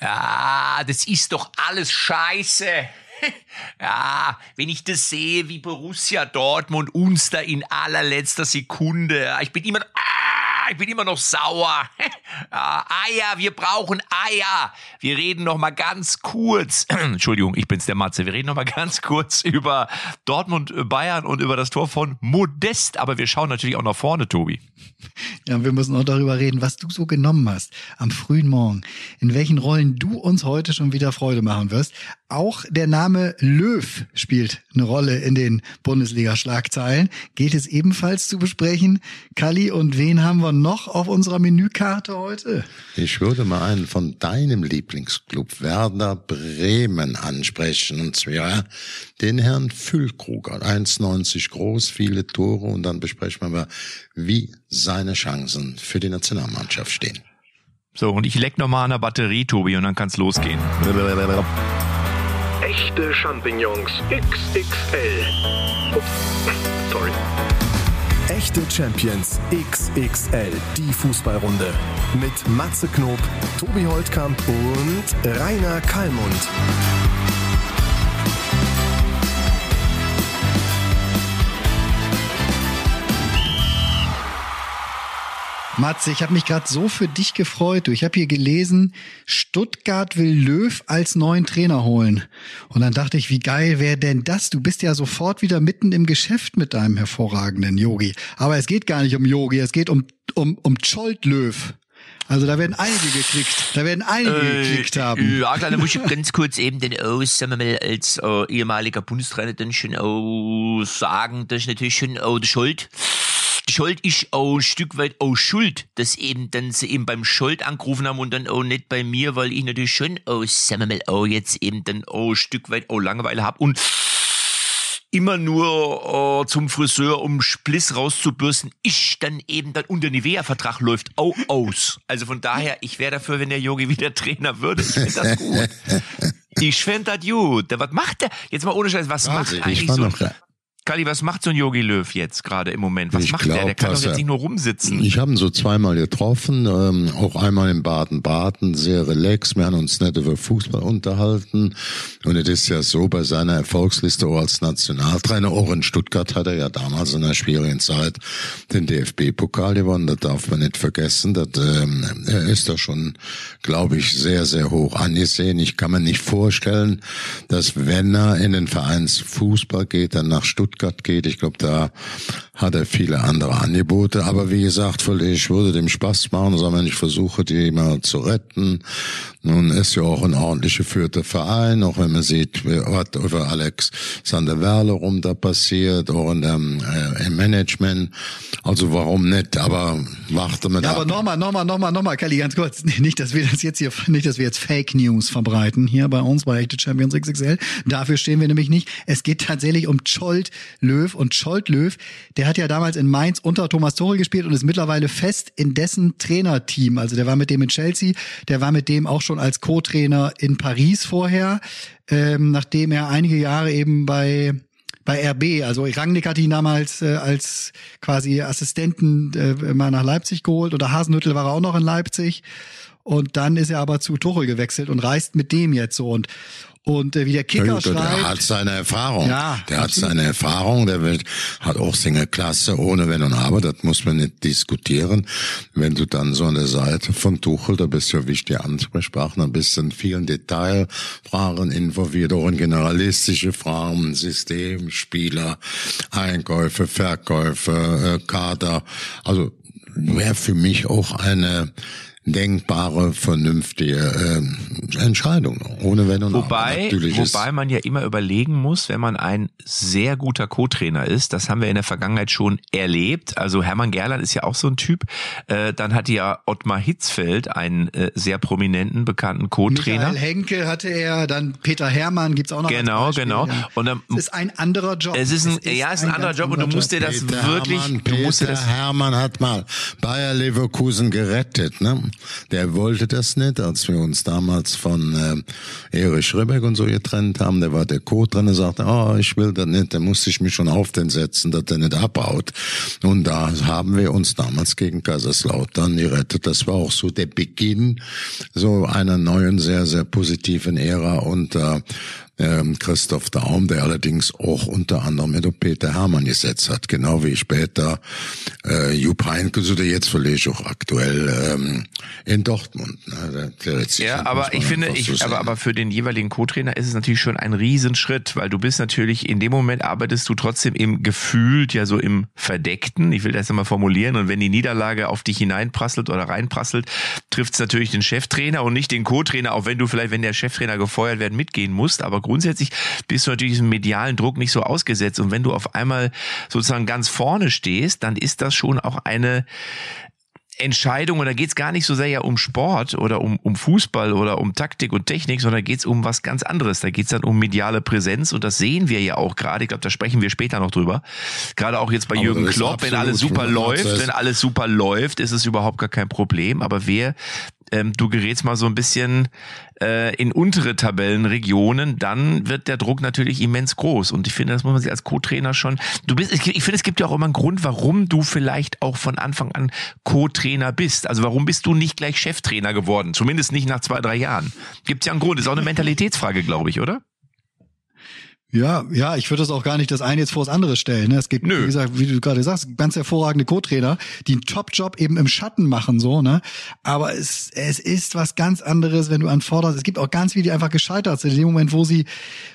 Ja, das ist doch alles scheiße. Ja, wenn ich das sehe, wie Borussia Dortmund uns da in allerletzter Sekunde, ich bin immer, ich bin immer noch sauer. Ah, Eier, wir brauchen Eier. Wir reden noch mal ganz kurz. Entschuldigung, ich bin's der Matze. Wir reden noch mal ganz kurz über Dortmund, äh, Bayern und über das Tor von Modest. Aber wir schauen natürlich auch nach vorne, Tobi. Ja, wir müssen auch darüber reden, was du so genommen hast am frühen Morgen. In welchen Rollen du uns heute schon wieder Freude machen wirst. Auch der Name Löw spielt eine Rolle in den Bundesliga-Schlagzeilen. Geht es ebenfalls zu besprechen. Kali, und wen haben wir noch auf unserer Menükarte heute? Ich würde mal einen von deinem Lieblingsclub Werder Bremen ansprechen. Und zwar den Herrn Füllkruger. 1,90 groß, viele Tore. Und dann besprechen wir mal, wie seine Chancen für die Nationalmannschaft stehen. So, und ich leck noch mal an der Batterie, Tobi, und dann kann's losgehen. Echte Champignons XXL. Ups, sorry. Echte Champions XXL, die Fußballrunde. Mit Matze Knob, Tobi Holtkamp und Rainer Kallmund. Matze, ich habe mich gerade so für dich gefreut. Du, ich habe hier gelesen, Stuttgart will Löw als neuen Trainer holen. Und dann dachte ich, wie geil wäre denn das? Du bist ja sofort wieder mitten im Geschäft mit deinem hervorragenden Yogi. Aber es geht gar nicht um Yogi, es geht um um um Scholt Löw. Also da werden einige geklickt. Da werden einige Äh, geklickt haben. Ja, klar, da muss ich ganz kurz eben den aus, sagen wir mal, als äh, ehemaliger Bundestrainer dann schon auch sagen, dass natürlich schon auch der Schuld, Schuld ist auch ein Stück weit auch schuld, dass eben dann sie eben beim Schuld angerufen haben und dann auch nicht bei mir, weil ich natürlich schon auch, sagen wir mal, auch jetzt eben dann auch ein Stück weit auch Langeweile habe und immer nur äh, zum Friseur, um Spliss rauszubürsten, ist dann eben dann und der Nivea-Vertrag läuft auch aus. Also von daher, ich wäre dafür, wenn der Yogi wieder Trainer würde. Ich finde das gut. Ich finde das gut. Der, was macht der? Jetzt mal ohne Scheiß, was Also, macht ich eigentlich so noch. Kali, was macht so ein Yogi Löw jetzt gerade im Moment? Was Ich macht der? glaub, Der kann doch jetzt er- nicht nur rumsitzen. Ich habe ihn so zweimal getroffen, ähm, auch einmal in Baden-Baden, sehr relaxed. Wir haben uns nicht über Fußball unterhalten. Und es ist ja so, bei seiner Erfolgsliste auch als Nationaltrainer, auch in Stuttgart hat er ja damals in einer schwierigen Zeit den DFB-Pokal gewonnen. Das darf man nicht vergessen. Das, ähm, er ist da schon, glaube ich, sehr, sehr hoch angesehen. Ich kann mir nicht vorstellen, dass wenn er in den Vereinsfußball geht, dann nach Stuttgart geht. Ich glaube, da hat er viele andere Angebote. Aber wie gesagt, ich würde dem Spaß machen, sondern ich versuche, die mal zu retten. Nun ist ja auch ein ordentlich geführter Verein, auch wenn man sieht, was über Alex Sander Werle rum da passiert, auch in dem, äh, im Management. Also warum nicht? Aber warte mal Ja, ab. aber nochmal, nochmal, nochmal, nochmal, Kelly, ganz kurz. Nicht, dass wir das jetzt hier, nicht, dass wir jetzt Fake News verbreiten hier bei uns bei Echte Champions XXL. Dafür stehen wir nämlich nicht. Es geht tatsächlich um Scholt Löw und Scholt Löw, der hat ja damals in Mainz unter Thomas Tuchel gespielt und ist mittlerweile fest in dessen Trainerteam. Also der war mit dem in Chelsea, der war mit dem auch schon als Co-Trainer in Paris vorher, ähm, nachdem er einige Jahre eben bei bei RB. Also Rangnick hat ihn damals äh, als quasi Assistenten äh, mal nach Leipzig geholt oder Hasenhüttel war er auch noch in Leipzig. Und dann ist er aber zu Tuchel gewechselt und reist mit dem jetzt so. Und, und äh, wie der Ja, Kicker gut, der schreibt, hat seine Erfahrung. Ja, der hat absolut. seine Erfahrung, der wird, hat auch seine Klasse ohne Wenn und Aber, das muss man nicht diskutieren. Wenn du dann so an der Seite von Tuchel, da bist du ja wichtiger Ansprechpartner, bist in vielen Detailfragen involviert, auch in generalistische Fragen, System, Spieler, Einkäufe, Verkäufe, äh, Kader. Also wäre für mich auch eine denkbare, vernünftige äh, Entscheidung, ohne Wenn und Aber. Wobei, Natürlich ist- wobei man ja immer überlegen muss, wenn man ein sehr guter Co-Trainer ist, das haben wir in der Vergangenheit schon erlebt. Also Hermann Gerland ist ja auch so ein Typ. Äh, dann hatte ja Ottmar Hitzfeld einen äh, sehr prominenten, bekannten Co-Trainer. Michael Henke hatte er, dann Peter Hermann gibt's auch noch. Genau, genau. Und dann, es ist ein anderer Job. es ist ein, ja, es ist ein anderer ganz Job und du musst dir das Peter wirklich, Hermann, du musst dir Peter das Hermann hat mal Bayer Leverkusen gerettet, ne? Der wollte das nicht, als wir uns damals von äh, Erich Ribbeck und so getrennt haben. Der war der Co-Trainer, sagte, oh, ich will das nicht. Da musste ich mich schon auf den setzen, dass der nicht abhaut. Und da haben wir uns damals gegen Kaiserslautern gerettet. Das war auch so der Beginn so einer neuen, sehr, sehr positiven Ära unter ähm, Christoph Daum, der allerdings auch unter anderem mit Peter Hermann gesetzt hat, genau wie später äh, Jupp Heynckes oder jetzt vielleicht auch aktuell ähm, in Dortmund. Ne? Der, ja, aber ich finde, ich, so aber, aber für den jeweiligen Co-Trainer ist es natürlich schon ein Riesenschritt, weil du bist natürlich, in dem Moment arbeitest du trotzdem im gefühlt, ja so im Verdeckten, ich will das mal formulieren, und wenn die Niederlage auf dich hineinprasselt oder reinprasselt, trifft es natürlich den Cheftrainer und nicht den Co-Trainer, auch wenn du vielleicht, wenn der Cheftrainer gefeuert werden, mitgehen musst, aber grundsätzlich bist du natürlich diesem medialen Druck nicht so ausgesetzt. Und wenn du auf einmal sozusagen ganz vorne stehst, dann ist das schon auch eine Entscheidung, und da geht es gar nicht so sehr ja um Sport oder um, um Fußball oder um Taktik und Technik, sondern geht es um was ganz anderes. Da geht es dann um mediale Präsenz und das sehen wir ja auch gerade. Ich glaube, da sprechen wir später noch drüber. Gerade auch jetzt bei Aber Jürgen Klopp, wenn alles super läuft, wenn alles super läuft, ist es überhaupt gar kein Problem. Aber wer ähm, du gerätst mal so ein bisschen äh, in untere Tabellenregionen, dann wird der Druck natürlich immens groß. Und ich finde, das muss man sich als Co-Trainer schon. Du bist, ich, ich finde, es gibt ja auch immer einen Grund, warum du vielleicht auch von Anfang an Co-Trainer bist. Also warum bist du nicht gleich Cheftrainer geworden? Zumindest nicht nach zwei, drei Jahren. Gibt ja einen Grund. Ist auch eine Mentalitätsfrage, glaube ich, oder? Ja, ja, ich würde das auch gar nicht das eine jetzt vor das andere stellen. Ne? Es gibt, Nö. wie gesagt, wie du gerade sagst, ganz hervorragende Co-Trainer, die einen Top-Job eben im Schatten machen, so, ne? Aber es, es ist was ganz anderes, wenn du anforderst. Es gibt auch ganz viele, die einfach gescheitert sind. In dem Moment, wo sie,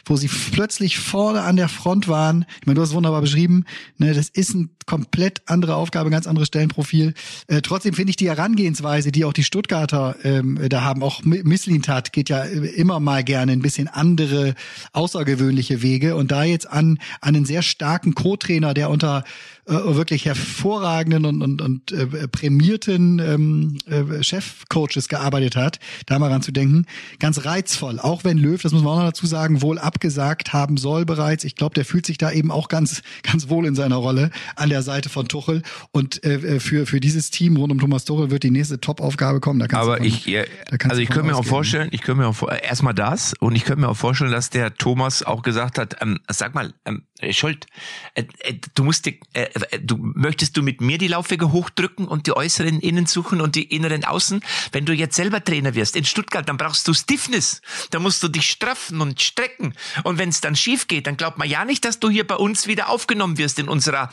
wo sie plötzlich vorne an der Front waren. Ich meine, du hast es wunderbar beschrieben, ne? Das ist ein komplett andere Aufgabe, ganz anderes Stellenprofil. Äh, trotzdem finde ich die Herangehensweise, die auch die Stuttgarter ähm, da haben, auch Misslintat geht ja immer mal gerne ein bisschen andere, außergewöhnliche Wege und da jetzt an, an einen sehr starken Co-Trainer, der unter äh, wirklich hervorragenden und, und, und äh, prämierten ähm, äh, Chefcoaches gearbeitet hat, da mal ran zu denken, ganz reizvoll. Auch wenn Löw, das muss man auch noch dazu sagen, wohl abgesagt haben soll bereits. Ich glaube, der fühlt sich da eben auch ganz, ganz wohl in seiner Rolle an der Seite von Tuchel. Und äh, für, für dieses Team rund um Thomas Tuchel wird die nächste Top-Aufgabe kommen. Da Aber von, ich, ja, also ich könnte mir auch vorstellen, ich könnte mir auch erstmal das und ich könnte mir auch vorstellen, dass der Thomas auch gesagt hat, ähm, sag mal, ähm, Schuld, äh, äh, du musst äh, äh, du möchtest du mit mir die Laufwege hochdrücken und die äußeren innen suchen und die inneren außen? Wenn du jetzt selber Trainer wirst in Stuttgart, dann brauchst du Stiffness. Da musst du dich straffen und strecken. Und wenn es dann schief geht, dann glaubt man ja nicht, dass du hier bei uns wieder aufgenommen wirst in unserer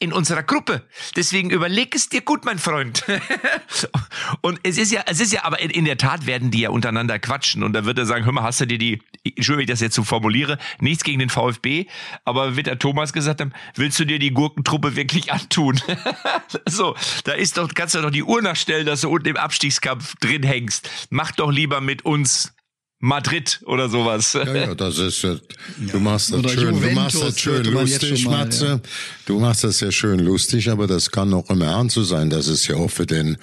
in unserer Gruppe. Deswegen überleg es dir gut, mein Freund. und es ist ja, es ist ja, aber in, in, der Tat werden die ja untereinander quatschen. Und da wird er sagen, hör mal, hast du dir die, Entschuldigung, wie ich das jetzt so formuliere, nichts gegen den VfB, aber wird der Thomas gesagt haben, willst du dir die Gurkentruppe wirklich antun? so, da ist doch, kannst du doch die Uhr nachstellen, dass du unten im Abstiegskampf drin hängst. Mach doch lieber mit uns Madrid oder sowas. Ja, ja, das ist ja, du machst das schön, du machst das schön lustig, mal, Matze. Ja. Du machst das sehr schön lustig, aber das kann auch im Ernst so sein. Das ist ja auch für den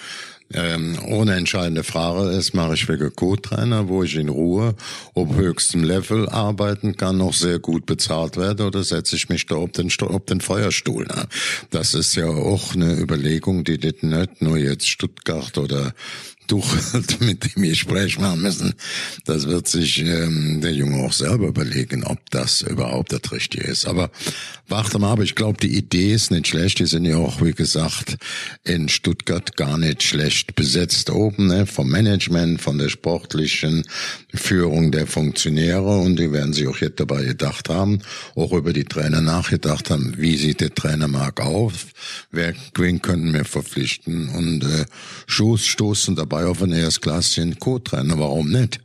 ähm, ohne entscheidende Frage ist, mache ich wirklich Co-Trainer, wo ich in Ruhe auf höchstem Level arbeiten kann, noch sehr gut bezahlt werde oder setze ich mich da auf den, auf den Feuerstuhl. Ne? Das ist ja auch eine Überlegung, die nicht nur jetzt Stuttgart oder Tuchelt, mit dem sprechen machen müssen, das wird sich ähm, der Junge auch selber überlegen, ob das überhaupt das Richtige ist. Aber warte mal, aber ich glaube, die Idee ist nicht schlecht. Die sind ja auch, wie gesagt, in Stuttgart gar nicht schlecht besetzt oben, ne? vom Management, von der sportlichen Führung der Funktionäre und die werden sich auch jetzt dabei gedacht haben, auch über die Trainer nachgedacht haben, wie sieht der Trainermarkt auf, wer, wen könnten wir verpflichten und äh, Stoß, stoßen dabei dabei auf ein Erstklasschen Co-Trainer. Warum nicht?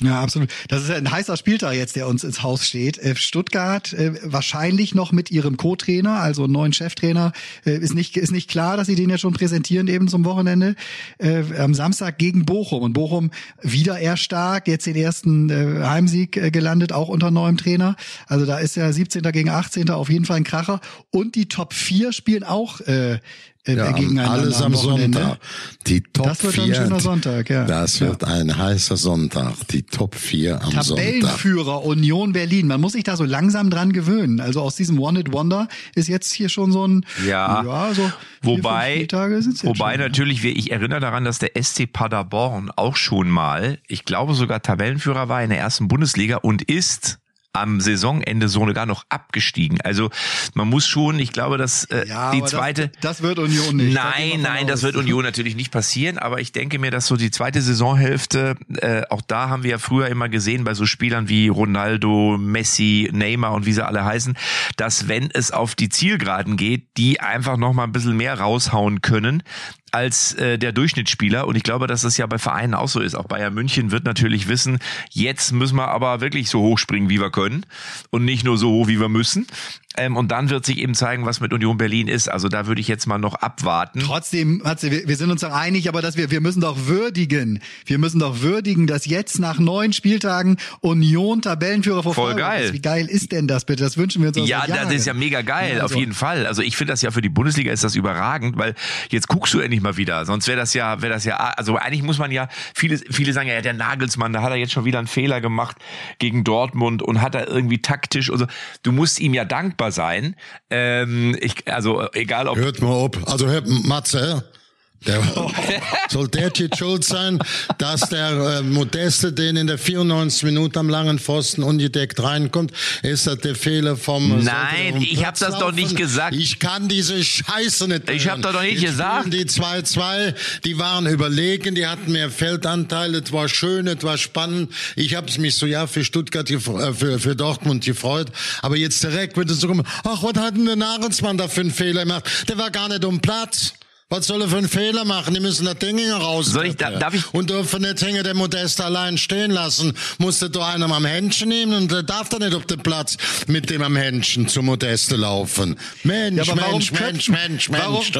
Ja, absolut. Das ist ein heißer Spieltag jetzt, der uns ins Haus steht. Äh, Stuttgart äh, wahrscheinlich noch mit ihrem Co-Trainer, also neuen Cheftrainer, äh, ist nicht ist nicht klar, dass sie den jetzt schon präsentieren eben zum Wochenende. Äh, am Samstag gegen Bochum und Bochum wieder eher stark, jetzt den ersten äh, Heimsieg äh, gelandet, auch unter neuem Trainer. Also da ist ja 17. gegen 18. auf jeden Fall ein Kracher und die Top 4 spielen auch äh, Ja, gegeneinander alles am Wochenende. Sonntag. Die Top Das wird ein 4. schöner Sonntag, ja. Das wird ein heißer Sonntag. Die Top 4 am Sonntag. Tabellenführer Union Berlin. Man muss sich da so langsam dran gewöhnen. Also aus diesem It Wonder ist jetzt hier schon so ein Ja. ja so vier, Wobei, wobei schon. natürlich, wir- ich erinnere daran, dass der SC Paderborn auch schon mal, ich glaube sogar Tabellenführer war in der ersten Bundesliga und ist am Saisonende sogar noch abgestiegen. Also man muss schon, ich glaube, dass äh, ja, die zweite das, das wird Union nicht. Nein, nein, das aus. wird Union natürlich nicht passieren, aber ich denke mir, dass so die zweite Saisonhälfte, äh, auch da haben wir ja früher immer gesehen bei so Spielern wie Ronaldo, Messi, Neymar und wie sie alle heißen, dass wenn es auf die Zielgeraden geht, die einfach noch mal ein bisschen mehr raushauen können als äh, der Durchschnittsspieler und ich glaube, dass das ja bei Vereinen auch so ist. Auch Bayern München wird natürlich wissen, jetzt müssen wir aber wirklich so hoch springen, wie wir können und nicht nur so hoch, wie wir müssen. Ähm, und dann wird sich eben zeigen, was mit Union Berlin ist. Also da würde ich jetzt mal noch abwarten. Trotzdem, Matze, wir, wir sind uns doch einig, aber dass wir, wir müssen doch würdigen. Wir müssen doch würdigen, dass jetzt nach neun Spieltagen Union Tabellenführer vor Voll geil. ist. Wie geil ist denn das bitte? Das wünschen wir uns auch Ja, das ist ja mega geil, Ja, auf also- jeden Fall. Also ich finde das ja für die Bundesliga ist das überragend, weil jetzt guckst du endlich mal wieder. Sonst wäre das ja, wäre das ja, also eigentlich muss man ja, viele, viele sagen ja, der Nagelsmann, da hat er jetzt schon wieder einen Fehler gemacht gegen Dortmund und hat er irgendwie taktisch und so. Du musst ihm ja dankbar sein. Ähm, ich, also egal ob Hört mal ob. Also hört Matze. Der, soll der jetzt schuld sein, dass der äh, Modeste den in der 94 Minute am langen Pfosten ungedeckt reinkommt? Ist das der Fehler vom Nein, der um ich hab Platz das doch nicht gesagt. Ich kann diese Scheiße nicht Ich hören. das doch nicht gesagt. Die 2-2, die waren überlegen, die hatten mehr Feldanteil, es war schön, es war spannend. Ich hab's mich so ja für Stuttgart, äh, für, für Dortmund gefreut. Aber jetzt direkt wird es so kommen, ach, was hat denn der Nagelsmann da für einen Fehler gemacht? Der war gar nicht um Platz. Was soll er für einen Fehler machen? Die müssen das Ding raus. Soll ich- da- darf ich- Und dürfen nicht Hänge der Modest allein stehen lassen. Musste doch einer am Händchen nehmen und der darf da nicht auf den Platz mit dem am Händchen zum Modeste laufen. Mensch, Ja, aber warum Mensch, Mensch, köpfen- Mensch, Mensch,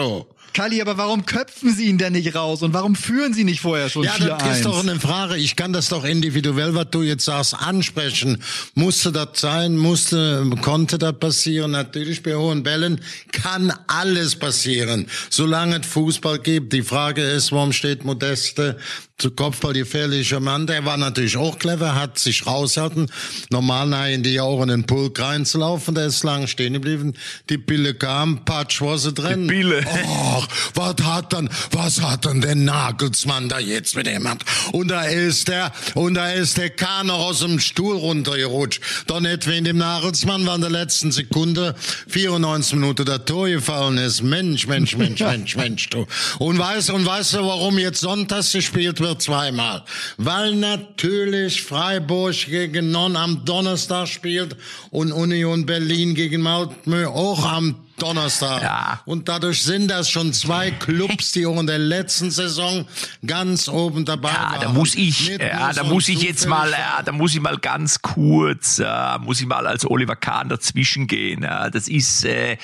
Kalli, aber warum köpfen Sie ihn denn nicht raus? Und warum führen Sie nicht vorher schon Ja, 4-1? das ist doch eine Frage. Ich kann das doch individuell, was du jetzt sagst, ansprechen. Musste das sein? Musste, konnte das passieren? Natürlich bei hohen Bällen kann alles passieren. Solange es Fußball gibt. Die Frage ist, warum steht Modeste zu Kopfball gefährlicher Mann? Der war natürlich auch clever, hat sich raushalten. Normal nein, in die auch in den Pulk reinzulaufen. Der ist lang stehen geblieben. Die Pille kam, patsch, war sie drin. Die Pille. Ach, was hat denn, was hat denn der Nagelsmann da jetzt mit ihm gemacht? Und da ist der, und da ist der Kahn noch aus dem Stuhl runtergerutscht. Doch nicht wegen dem Nagelsmann, weil in der letzten Sekunde 94 Minuten der Tor gefallen ist. Mensch, Mensch, Mensch, Mensch, Mensch, du. Und weißt, und weißt du, warum jetzt sonntags gespielt wird? Zweimal. Weil natürlich Freiburg gegen Non am Donnerstag spielt und Union Berlin gegen Malmö auch am Donnerstag. Ja. Und dadurch sind das schon zwei Clubs, die auch in der letzten Saison ganz oben dabei Ja, waren. da muss ich, ja, da muss ich jetzt mal, ja, da muss ich mal ganz kurz, ja, muss ich mal als Oliver Kahn dazwischen gehen. Ja. Das ist, äh,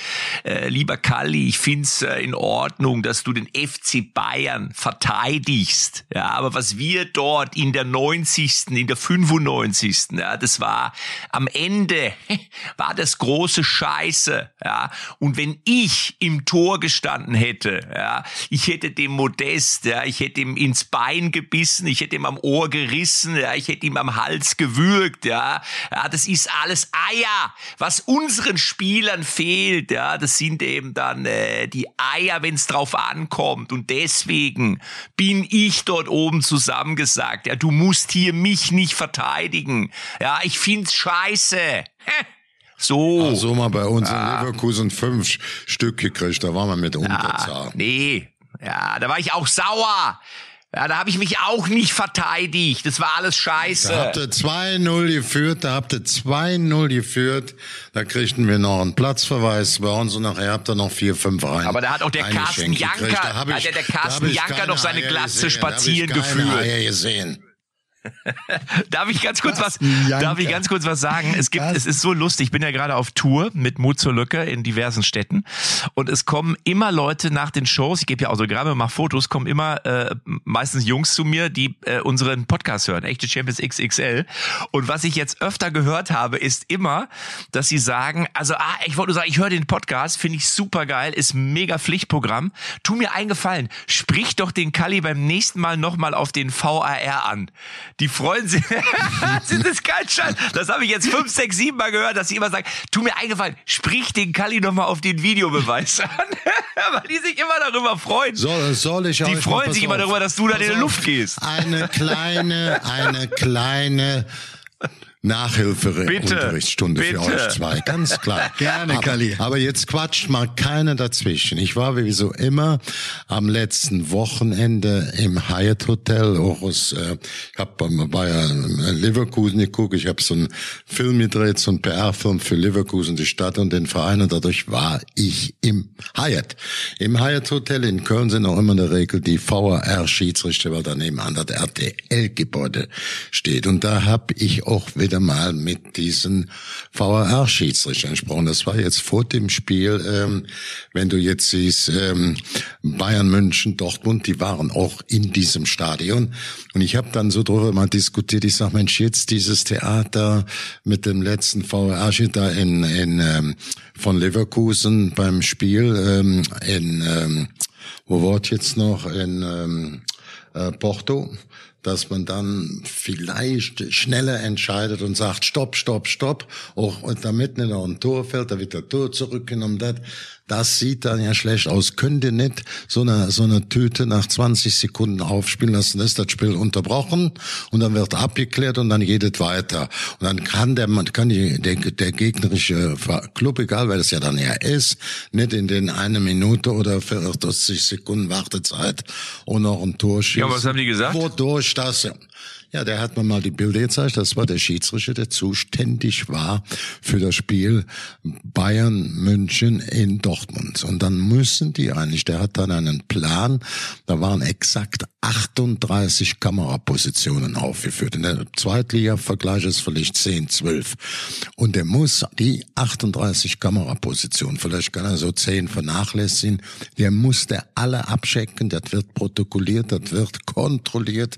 äh, lieber Kalli, ich find's äh, in Ordnung, dass du den FC Bayern verteidigst. Ja, aber was wir dort in der 90., in der 95., ja, das war am Ende, war das große Scheiße. Ja. Und wenn ich im Tor gestanden hätte, ja, ich hätte dem Modest, ja, ich hätte ihm ins Bein gebissen, ich hätte ihm am Ohr gerissen, ja, ich hätte ihm am Hals gewürgt, ja. Ja, das ist alles Eier. Was unseren Spielern fehlt, ja, das sind eben dann äh, die Eier, wenn es drauf ankommt. Und deswegen bin ich dort oben zusammengesagt. Ja, du musst hier mich nicht verteidigen. Ja, ich find's scheiße. So. Also mal bei uns in Leverkusen fünf Stück gekriegt, da waren wir mit Ah, Unterzahl. nee. Ja, da war ich auch sauer. Ja, da habe ich mich auch nicht verteidigt. Das war alles scheiße. Da habt ihr 2-0 geführt, da habt ihr 2-0 geführt, da kriegten wir noch einen Platzverweis bei uns und nachher habt ihr noch 4-5 rein. Aber da hat auch der Carsten Janker-. Da hat der da Carsten Janker noch seine Eier Glatze gesehen, spazieren geführt. Eier gesehen. darf ich ganz kurz was, Janker. darf ich ganz kurz was sagen? Es gibt, Was? es ist so lustig. Ich bin ja gerade auf Tour mit Mut zur Lücke in diversen Städten und es kommen immer Leute nach den Shows. Ich gebe ja Autogramme, mache Fotos, kommen immer äh, meistens Jungs zu mir, die äh, unseren Podcast hören, echte Champions XXL. Und was ich jetzt öfter gehört habe, ist immer, dass sie sagen, also ah, ich wollte nur sagen, ich höre den Podcast, finde ich super geil, ist mega Pflichtprogramm. Tu mir einen Gefallen, sprich doch den Kalli beim nächsten Mal nochmal auf den VAR an. Die freuen sich. das ist kein Scheiß. Das habe ich jetzt fünf, sechs, sieben Mal gehört, dass sie immer sagen, tu mir einen Gefallen, sprich den Kalli nochmal auf den Videobeweis an. Weil die sich immer darüber freuen. Soll, soll ich Die freuen sich immer auf, darüber, dass du da in die. Luft gehst. Eine kleine, eine kleine Nachhilfe-Unterrichtsstunde für euch zwei, ganz klar. Gerne, aber, Kalli. Aber jetzt quatscht mal keiner dazwischen. Ich war wie so immer am letzten Wochenende im Hyatt Hotel. Aus, äh, ich hab ähm, bei äh, Leverkusen geguckt. Ich habe so einen Film gedreht, so einen PR-Film für Leverkusen, die Stadt und den Verein. Und dadurch war ich im Hyatt. Im Hyatt Hotel in Köln sind auch immer in der Regel die VAR-Schiedsrichter, weil daneben an das RTL-Gebäude steht. Und da habe ich auch wieder mal mit diesen VAR-Schiedsrichtern gesprochen. Das war jetzt vor dem Spiel, ähm, wenn du jetzt siehst, ähm, Bayern München, Dortmund, die waren auch in diesem Stadion. Und ich habe dann so drüber mal diskutiert. Ich sag, Mensch, jetzt dieses Theater mit dem letzten VAR-Schiedsrichter in, in ähm, von Leverkusen beim Spiel ähm, in ähm, wo war jetzt noch in ähm, äh, Porto, dass man dann vielleicht schneller entscheidet und sagt, stopp, stopp, stopp, auch und damit nicht noch ein Tor fällt, da wird der Tor zurückgenommen. Das, das sieht dann ja schlecht aus. Könnte nicht so eine, so eine Tüte nach 20 Sekunden aufspielen lassen, ist das Spiel unterbrochen und dann wird abgeklärt und dann geht es weiter. Und dann kann der, man kann die, der, der gegnerische Club, egal wer das ja dann ja ist, nicht in den eine Minute oder 40 Sekunden Wartezeit und noch ein Tor schießen. Ja, was haben die gesagt? Wodurch das, ja, der hat mir mal die Bilder gezeigt. Das war der Schiedsrichter, der zuständig war für das Spiel Bayern München in Dortmund. Und dann müssen die eigentlich, der hat dann einen Plan, da waren exakt 38 Kamerapositionen aufgeführt. In der Zweitliga-Vergleich ist vielleicht 10, 12. Und der muss die 38 Kamerapositionen, vielleicht kann er so 10 vernachlässigen, der muss der alle abchecken, das wird protokolliert, das wird kontrolliert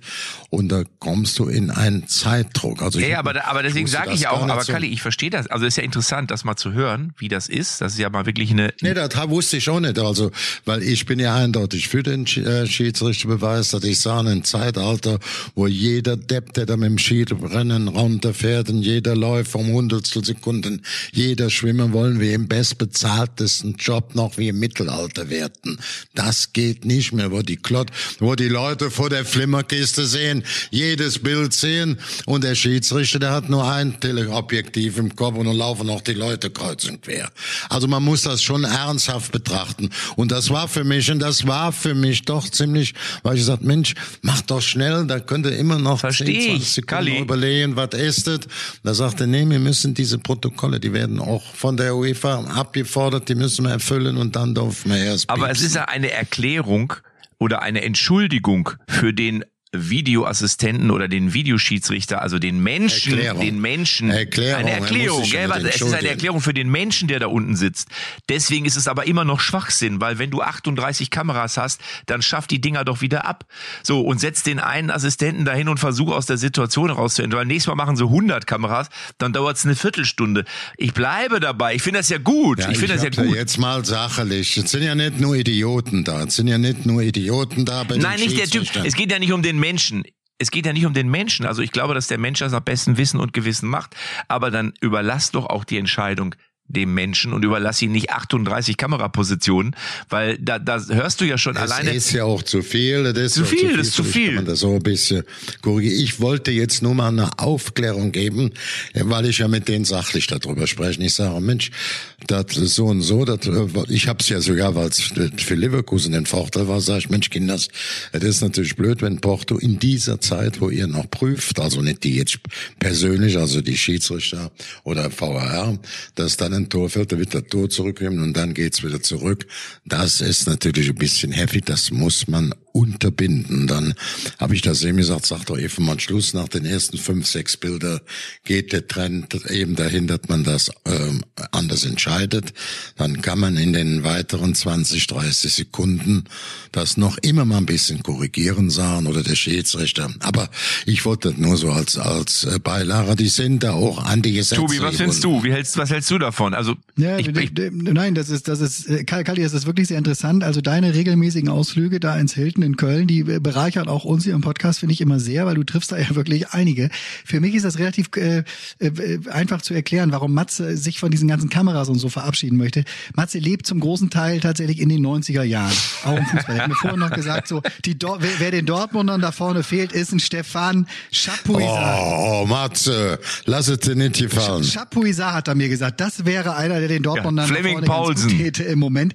und da kommst du in einen Zeitdruck. Also Ja, ich- aber, aber deswegen wusste sage ich auch, aber so. Kalli, ich verstehe das. Also ist ja interessant, das mal zu hören, wie das ist. Das ist ja mal wirklich eine. Nee, das wusste ich auch nicht. Also, weil ich bin ja eindeutig für den äh, Schiedsrichterbeweis, dass ich sage, ein Zeitalter, wo jeder Depp, der da mit dem Skirennen runterfährt und jeder läuft um Hundertstel Sekunden, jeder schwimmen wollen wir im bestbezahltesten Job noch wie im Mittelalter werden. Das geht nicht mehr, wo die Klott, wo die Leute vor der Flimmerkiste sehen, jedes Bild sehen und der Schiedsrichter, der hat nur ein Teleobjektiv im Kopf und dann laufen noch die Leute kreuz und quer. Also man muss das schon ernsthaft betrachten. Und das war für mich, und das war für mich doch ziemlich, weil ich gesagt, Mensch, mach doch schnell, da könnte immer noch Versteh 10, ich, 20 Sekunden Kalli. überlegen, was ist das? Da sagte, nee, wir müssen diese Protokolle, die werden auch von der UEFA abgefordert, die müssen wir erfüllen und dann dürfen wir erst Aber es piepsen. ist ja eine Erklärung oder eine Entschuldigung für den Videoassistenten oder den Videoschiedsrichter, also den Menschen, Erklärung. den Menschen, Erklärung, eine er Erklärung, gell? es ist eine. Erklärung für den Menschen, der da unten sitzt. Deswegen ist es aber immer noch Schwachsinn, weil wenn du 38 Kameras hast, dann schaff die Dinger doch wieder ab. So, und setz den einen Assistenten dahin und versuch aus der Situation rauszufinden, weil nächstes Mal machen sie 100 Kameras, dann dauert es eine Viertelstunde. Ich bleibe dabei, ich finde das ja gut, Ja, ich finde das ja gut. jetzt mal sachlich. Es sind ja nicht nur Idioten da. Es sind ja nicht nur Idioten da bei Nein, nicht der Typ. Es geht ja nicht um den Menschen. Es geht ja nicht um den Menschen. Also ich glaube, dass der Mensch das nach bestem Wissen und Gewissen macht. Aber dann überlass doch auch die Entscheidung dem Menschen und überlass ihn nicht 38 Kamerapositionen, weil da, da hörst du ja schon Das alleine. ist ja auch zu viel. Das ist Zu auch viel, das ist zu viel. Kann das so ein bisschen korrigieren. Ich wollte jetzt nur mal eine Aufklärung geben, weil ich ja mit denen sachlich darüber spreche. Ich sage, Mensch, das so und so, das, ich habe es ja sogar, weil es für Leverkusen den Vorteil war, sage ich, Mensch, Kinders, das ist natürlich blöd, wenn Porto in dieser Zeit, wo ihr noch prüft, also nicht die jetzt persönlich, also die Schiedsrichter oder VAR, dass dann ein Tor fällt, da wird das Tor zurückgeben und dann geht's wieder zurück. Das ist natürlich ein bisschen heavy, das muss man unterbinden. Dann habe ich das eben gesagt, sagt doch eben mal Schluss, nach den ersten fünf, sechs Bilder geht der Trend eben dahin, dass man das ähm, anders entscheidet. Dann kann man in den weiteren 20, 30 Sekunden das noch immer mal ein bisschen korrigieren sagen oder der Schiedsrichter. Aber ich wollte das nur so als als äh, Beilage, die sind da auch an die Gesetze. Tobi, was findest du? Wie hältst, was hältst du davon? Also Ja, ich, ich, nein, das ist, das ist, äh, Kal- Kalli, das ist wirklich sehr interessant. Also deine regelmäßigen Ausflüge da ins Hilton in Köln, die äh, bereichern auch uns hier im Podcast, finde ich immer sehr, weil du triffst da ja wirklich einige. Für mich ist das relativ äh, äh, einfach zu erklären, warum Matze sich von diesen ganzen Kameras und so verabschieden möchte. Matze lebt zum großen Teil tatsächlich in den 90er Jahren, auch im Fußball. Er hat mir vorhin noch gesagt, so, die, Dor- wer, wer den Dortmundern da vorne fehlt, ist ein Stefan Chapuisat. Oh, oh, Matze, lass es dir nicht gefallen. Chapuisat hat er mir gesagt, das wäre einer, der den Dortmundern Ja, ganz Paulsen. täte im Moment.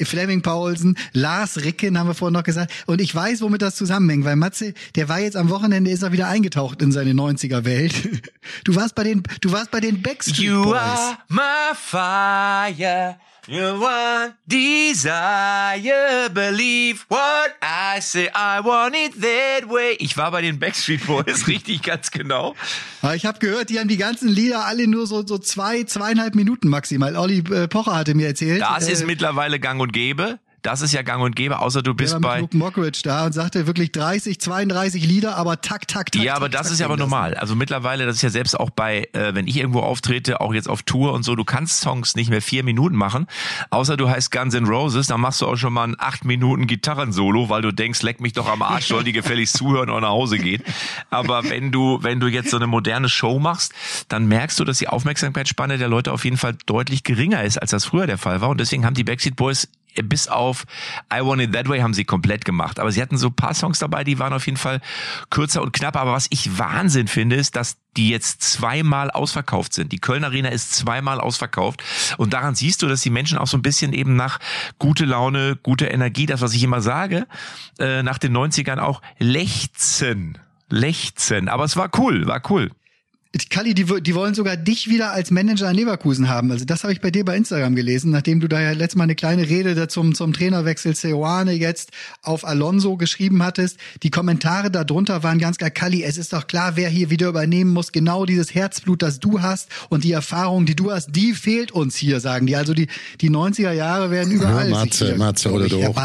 Fleming Paulsen, Lars Ricken haben wir vorhin noch gesagt. Und ich weiß, womit das zusammenhängt, weil Matze, der war jetzt am Wochenende, ist er wieder eingetaucht in seine 90er-Welt. Du warst bei den, du warst bei den Backstreet you Boys. are my fire. You want desire, believe what I say. I want it that way. Ich war bei den Backstreet Boys, richtig ganz genau. Aber ich habe gehört, die haben die ganzen Lieder alle nur so, so zwei, zweieinhalb Minuten maximal. Olli äh, Pocher hatte mir erzählt. Das äh, ist mittlerweile gang und gäbe. Das ist ja gang und gäbe, außer du bist mit bei. Luke Mockridge da und sagte wirklich 30, 32 Lieder, aber tak, tak, tak. Ja, aber tak, das tak, ist ja aber normal. Also mittlerweile, das ist ja selbst auch bei, äh, wenn ich irgendwo auftrete, auch jetzt auf Tour und so, du kannst Songs nicht mehr vier Minuten machen, außer du heißt Guns N' Roses, dann machst du auch schon mal ein acht Minuten Gitarrensolo, weil du denkst, leck mich doch am Arsch, soll die gefälligst zuhören und nach Hause gehen. Aber wenn du, wenn du jetzt so eine moderne Show machst, dann merkst du, dass die Aufmerksamkeitsspanne der Leute auf jeden Fall deutlich geringer ist, als das früher der Fall war. Und deswegen haben die Backstreet Boys bis auf I Want It That Way haben sie komplett gemacht. Aber sie hatten so ein paar Songs dabei, die waren auf jeden Fall kürzer und knapp. Aber was ich Wahnsinn finde, ist, dass die jetzt zweimal ausverkauft sind. Die Köln Arena ist zweimal ausverkauft. Und daran siehst du, dass die Menschen auch so ein bisschen eben nach gute Laune, gute Energie, das, was ich immer sage, äh, nach den 90ern auch lechzen. Lechzen. Aber es war cool, war cool. Kalli, die, die wollen sogar dich wieder als Manager in Leverkusen haben. Also das habe ich bei dir bei Instagram gelesen, nachdem du da ja letztes Mal eine kleine Rede da zum, zum Trainerwechsel Seoane jetzt auf Alonso geschrieben hattest. Die Kommentare darunter waren ganz klar, Kalli, es ist doch klar, wer hier wieder übernehmen muss. Genau dieses Herzblut, das du hast und die Erfahrung, die du hast, die fehlt uns hier, sagen die. Also die, die 90er Jahre werden überall Ja, sich Matze, hier, Matze oder ich, auch,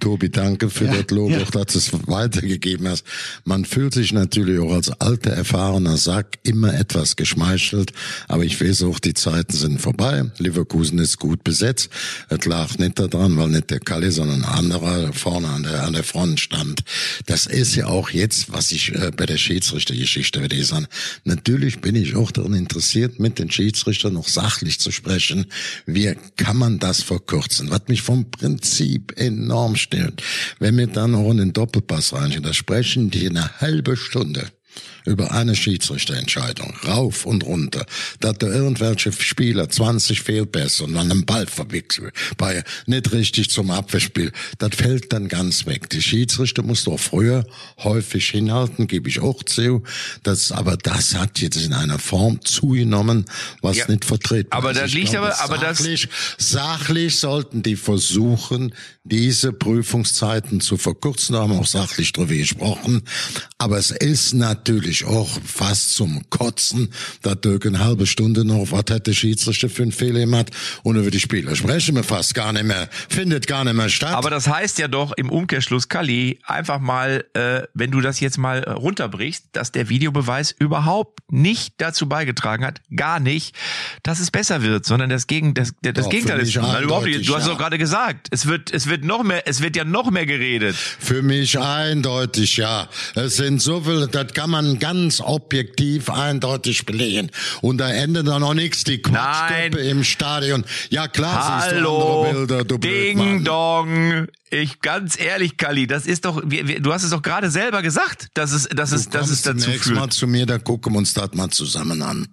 Tobi. danke für Ja, das Lob, ja. auch dass du es weitergegeben hast. Man fühlt sich natürlich auch als alter, erfahrener Sack immer etwas geschmeichelt, aber ich weiß auch, die Zeiten sind vorbei. Leverkusen ist gut besetzt. Es lag nicht daran, weil nicht der Kalle, sondern ein anderer vorne an der, an der Front stand. Das ist ja auch jetzt, was ich äh, bei der Schiedsrichtergeschichte würde ich sagen. Natürlich bin ich auch daran interessiert, mit den Schiedsrichtern noch sachlich zu sprechen. Wie kann man das verkürzen? Was mich vom Prinzip enorm stört. Wenn wir dann in den Doppelpass reinschauen, da sprechen die eine halbe Stunde über eine Schiedsrichterentscheidung, rauf und runter, dass da irgendwelche Spieler 20 Fehlpässe und dann einen Ball verwechseln, bei nicht richtig zum Abwehrspiel, das fällt dann ganz weg. Die Schiedsrichter muss doch früher häufig hinhalten, gebe ich auch zu, das, aber das hat jetzt in einer Form zugenommen, was Ja, nicht vertreten aber ist. da Ich liegt glaube, aber- aber das- sachlich, sachlich sollten die versuchen, diese Prüfungszeiten zu verkürzen. Da haben wir auch sachlich drüber gesprochen. Aber es ist natürlich auch fast zum Kotzen, da Dirk eine halbe Stunde noch, was hat der Schiedsrichter für einen Fehler gemacht? Und über die Spieler sprechen wir fast gar nicht mehr, findet gar nicht mehr statt. Aber das heißt ja doch im Umkehrschluss, Kali, einfach mal, äh, wenn du das jetzt mal äh, runterbrichst, dass der Videobeweis überhaupt nicht dazu beigetragen hat, gar nicht, dass es besser wird, sondern das, Gegen, das, das Doch, Gegenteil ist. mich Nein, überhaupt nicht. Du hast ja. doch gerade gesagt, es wird, es wird noch mehr, es wird ja noch mehr geredet. Für mich eindeutig, ja. Es sind so viele, das kann man ganz objektiv eindeutig belegen. Und da endet dann noch nichts, die Quatschköppe im Stadion. Ja klar, siehst du Hallo, andere Bilder, du Ding. Dong. Ich ganz ehrlich, Kali, das ist doch, wir, wir, du hast es doch gerade selber gesagt, dass es, dass es, dass es dazu führt. mal zu mir, da gucken wir uns das mal zusammen an.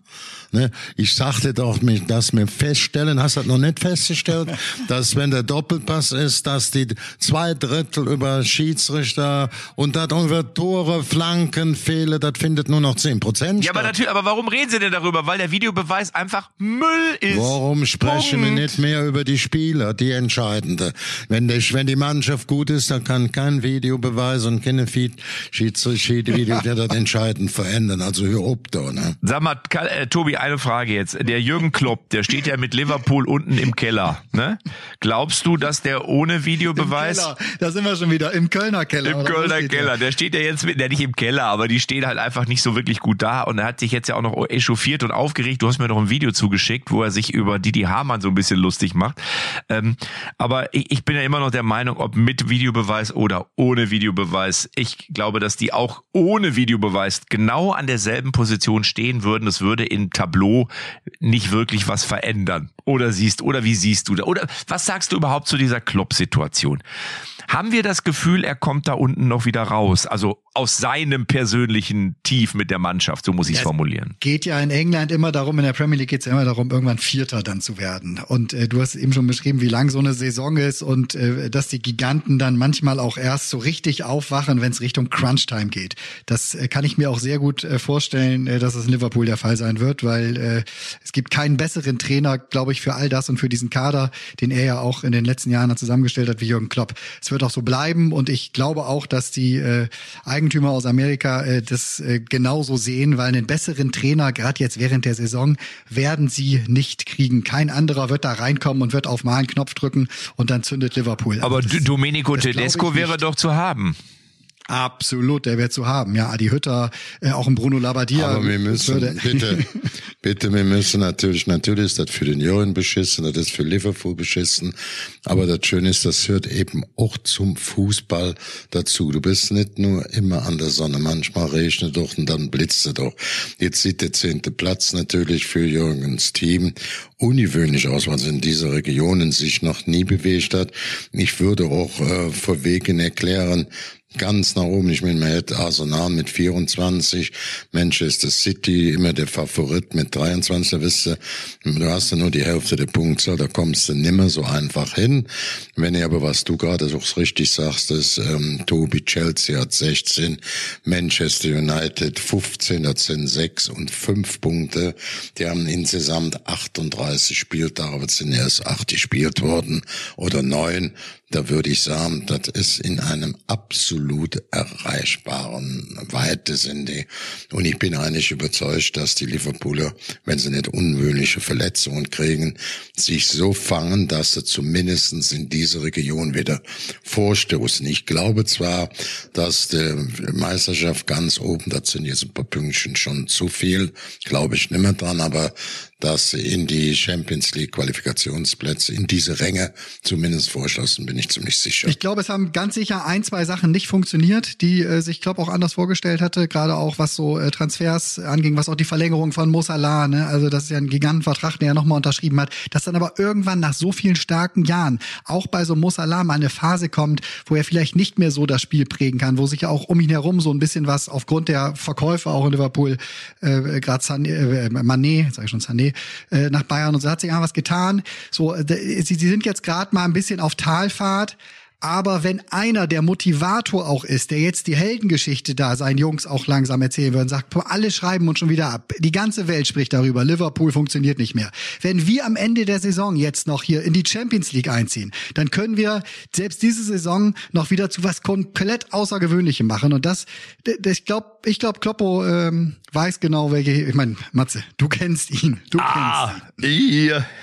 Ne? Ich sagte doch, dass wir feststellen, hast du das noch nicht festgestellt, dass wenn der Doppelpass ist, dass die zwei Drittel über Schiedsrichter und das über Tore, Flanken, Fehler, das findet nur noch 10 Prozent. Ja, aber natürlich, aber warum reden Sie denn darüber? Weil der Videobeweis einfach Müll ist. Warum sprechen wir Punkt. nicht mehr über die Spieler, die entscheidende? Wenn, der, wenn die Mannschaft gut ist, dann kann kein Videobeweis und keine Feed, Schiedsrichter der das entscheidend verändern. Also hör auf da, ne? Sag mal, äh, Tobi, eine Frage jetzt. Der Jürgen Klopp, der steht ja mit Liverpool unten im Keller. Ne? Glaubst du, dass der ohne Videobeweis Keller, da sind wir schon wieder im Kölner Keller. im Kölner der? Keller, der steht ja jetzt mit, der nicht im Keller, aber die stehen halt einfach nicht so wirklich gut da und er hat sich jetzt ja auch noch echauffiert und aufgeregt. Du hast mir noch ein Video zugeschickt, wo er sich über Didi Hamann so ein bisschen lustig macht. Ähm, aber ich, ich bin ja immer noch der Meinung, ob mit Videobeweis oder ohne Videobeweis. Ich glaube, dass die auch ohne Videobeweis genau an derselben Position stehen würden. Das würde im Tableau nicht wirklich was verändern. Oder siehst, oder wie siehst du da? Oder was sagst du überhaupt zu dieser Klopp-Situation? Haben wir das Gefühl, er kommt da unten noch wieder raus? Also aus seinem persönlichen Tief mit der Mannschaft, so muss ich es formulieren. geht ja in England immer darum, in der Premier League geht es ja immer darum, irgendwann Vierter dann zu werden. Und äh, du hast eben schon beschrieben, wie lang so eine Saison ist und äh, dass die Giganten dann manchmal auch erst so richtig aufwachen, wenn es Richtung Crunch-Time geht. Das äh, kann ich mir auch sehr gut äh, vorstellen, äh, dass es in Liverpool der Fall sein wird, weil äh, es gibt keinen besseren Trainer, glaube ich, für all das und für diesen Kader, den er ja auch in den letzten Jahren zusammengestellt hat, wie Jürgen Klopp. Es wird auch so bleiben und ich glaube auch, dass die äh, Eigentümer aus Amerika äh, das äh, genauso sehen, weil einen besseren Trainer, gerade jetzt während der Saison, werden sie nicht kriegen. Kein anderer wird da reinkommen und wird auf mal einen Knopf drücken und dann zündet Liverpool. Aber das, D- Domenico das Tedesco wäre doch zu haben. Absolut, der wäre zu haben. Ja, Adi Hütter, äh, auch ein Bruno Labbadia. Aber wir müssen, bitte, bitte, wir müssen natürlich, natürlich ist das für den Jürgen beschissen, das ist für Liverpool beschissen, aber das Schöne ist, das hört eben auch zum Fußball dazu. Du bist nicht nur immer an der Sonne, manchmal regnet doch und dann blitzt es doch. Jetzt sieht der zehnte Platz natürlich für Jürgens Team ungewöhnlich aus, weil es in dieser Region sich noch nie bewegt hat. Ich würde auch äh, vorwegen erklären, ganz nach oben. Ich meine, man hätte Arsenal mit 24, Manchester City immer der Favorit mit 23. Da wisst du, du hast ja nur die Hälfte der Punktzahl, da kommst du nimmer so einfach hin. Wenn ihr aber, was du gerade auch richtig sagst, ist, ähm, Tobi Chelsea hat 16, Manchester United 15, das sind 6 und 5 Punkte. Die haben insgesamt 38 Spieltage, aber es sind erst 8 gespielt worden oder 9 da würde ich sagen, das ist in einem absolut erreichbaren Weite sind die. Und ich bin eigentlich überzeugt, dass die Liverpooler, wenn sie nicht unwöhnliche Verletzungen kriegen, sich so fangen, dass sie zumindestens in diese Region wieder vorstoßen. Ich glaube zwar, dass die Meisterschaft ganz oben, das sind jetzt ein paar Pünktchen schon zu viel, glaube ich nicht mehr dran, aber dass in die Champions League Qualifikationsplätze in diese Ränge zumindest vorschlossen, bin ich ziemlich sicher. Ich glaube, es haben ganz sicher ein, zwei Sachen nicht funktioniert, die äh, sich Klopp auch anders vorgestellt hatte, gerade auch was so äh, Transfers anging, was auch die Verlängerung von Mo ne? also das ist ja ein Gigantenvertrag, den er nochmal unterschrieben hat, dass dann aber irgendwann nach so vielen starken Jahren auch bei so Mo mal eine Phase kommt, wo er vielleicht nicht mehr so das Spiel prägen kann, wo sich ja auch um ihn herum so ein bisschen was aufgrund der Verkäufe auch in Liverpool, äh, gerade Sané, äh, Mané, sag ich schon Sané, äh, nach Bayern und so hat sich ja was getan. So, äh, sie, sie sind jetzt gerade mal ein bisschen auf Talfahrt. Aber wenn einer der Motivator auch ist, der jetzt die Heldengeschichte da seinen Jungs auch langsam erzählen würde und sagt, alle schreiben uns schon wieder ab. Die ganze Welt spricht darüber. Liverpool funktioniert nicht mehr. Wenn wir am Ende der Saison jetzt noch hier in die Champions League einziehen, dann können wir selbst diese Saison noch wieder zu was komplett Außergewöhnlichem machen. Und das, ich glaube, ich glaube, Kloppo ähm, weiß genau, welche. Ich meine, Matze, du kennst ihn. Du Ah, kennst ihn. hier.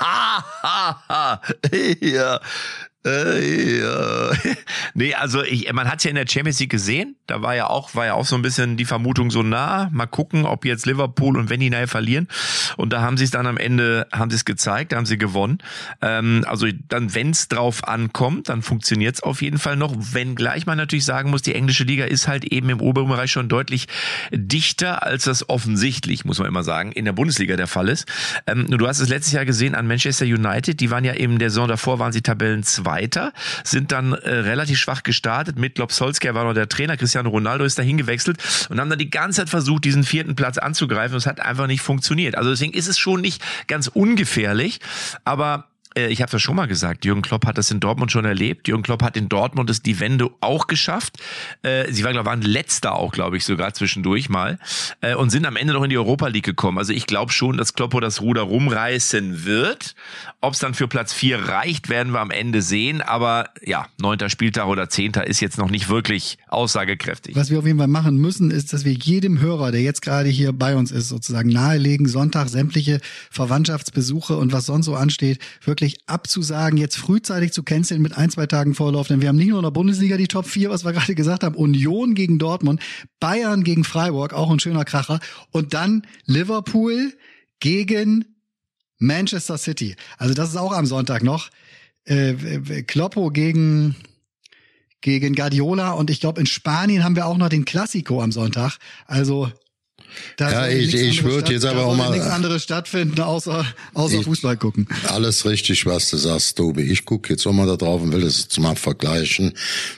Ha, ha, ha. Hier. Äh, ja. nee, also ich, man hat ja in der Champions League gesehen, da war ja auch, war ja auch so ein bisschen die Vermutung so nah, mal gucken, ob jetzt Liverpool und Wendy nachher verlieren. Und da haben sie es dann am Ende, haben sie es gezeigt, da haben sie gewonnen. Ähm, also dann, wenn es drauf ankommt, dann funktioniert es auf jeden Fall noch. Wenngleich man natürlich sagen muss, die englische Liga ist halt eben im oberen Bereich schon deutlich dichter, als das offensichtlich, muss man immer sagen, in der Bundesliga der Fall ist. Ähm, du hast es letztes Jahr gesehen an Manchester United, die waren ja eben der Saison davor, waren sie Tabellenzweiter, sind dann äh, relativ schwach gestartet. Mit Klopp Solskjaer war noch der Trainer, Cristiano Ronaldo ist dahin gewechselt und haben dann die ganze Zeit versucht, diesen vierten Platz anzugreifen. Es hat einfach nicht funktioniert. Also deswegen ist es schon nicht ganz ungefährlich, aber ich habe das schon mal gesagt, Jürgen Klopp hat das in Dortmund schon erlebt. Jürgen Klopp hat in Dortmund das die Wende auch geschafft. Äh, sie waren, waren letzter auch, glaube ich, sogar zwischendurch mal äh, und sind am Ende noch in die Europa League gekommen. Also ich glaube schon, dass Kloppo das Ruder rumreißen wird. Ob es dann für Platz vier reicht, werden wir am Ende sehen. Aber ja, neunter Spieltag oder zehnter ist jetzt noch nicht wirklich aussagekräftig. Was wir auf jeden Fall machen müssen, ist, dass wir jedem Hörer, der jetzt gerade hier bei uns ist, sozusagen nahelegen, Sonntag sämtliche Verwandtschaftsbesuche und was sonst so ansteht, wirklich abzusagen, jetzt frühzeitig zu canceln mit ein, zwei Tagen Vorlauf. Denn wir haben nicht nur in der Bundesliga die Top 4, was wir gerade gesagt haben, Union gegen Dortmund, Bayern gegen Freiburg, auch ein schöner Kracher. Und dann Liverpool gegen Manchester City. Also das ist auch am Sonntag noch. Äh, Kloppo gegen gegen Guardiola und ich glaube in Spanien haben wir auch noch den Classico am Sonntag. Also da ja, ich, ich würde jetzt aber auch mal nichts anderes stattfinden außer außer Ich- Fußball gucken. Alles richtig, was du sagst, Tobi. Ich gucke jetzt auch mal da drauf und will das jetzt mal vergleichen.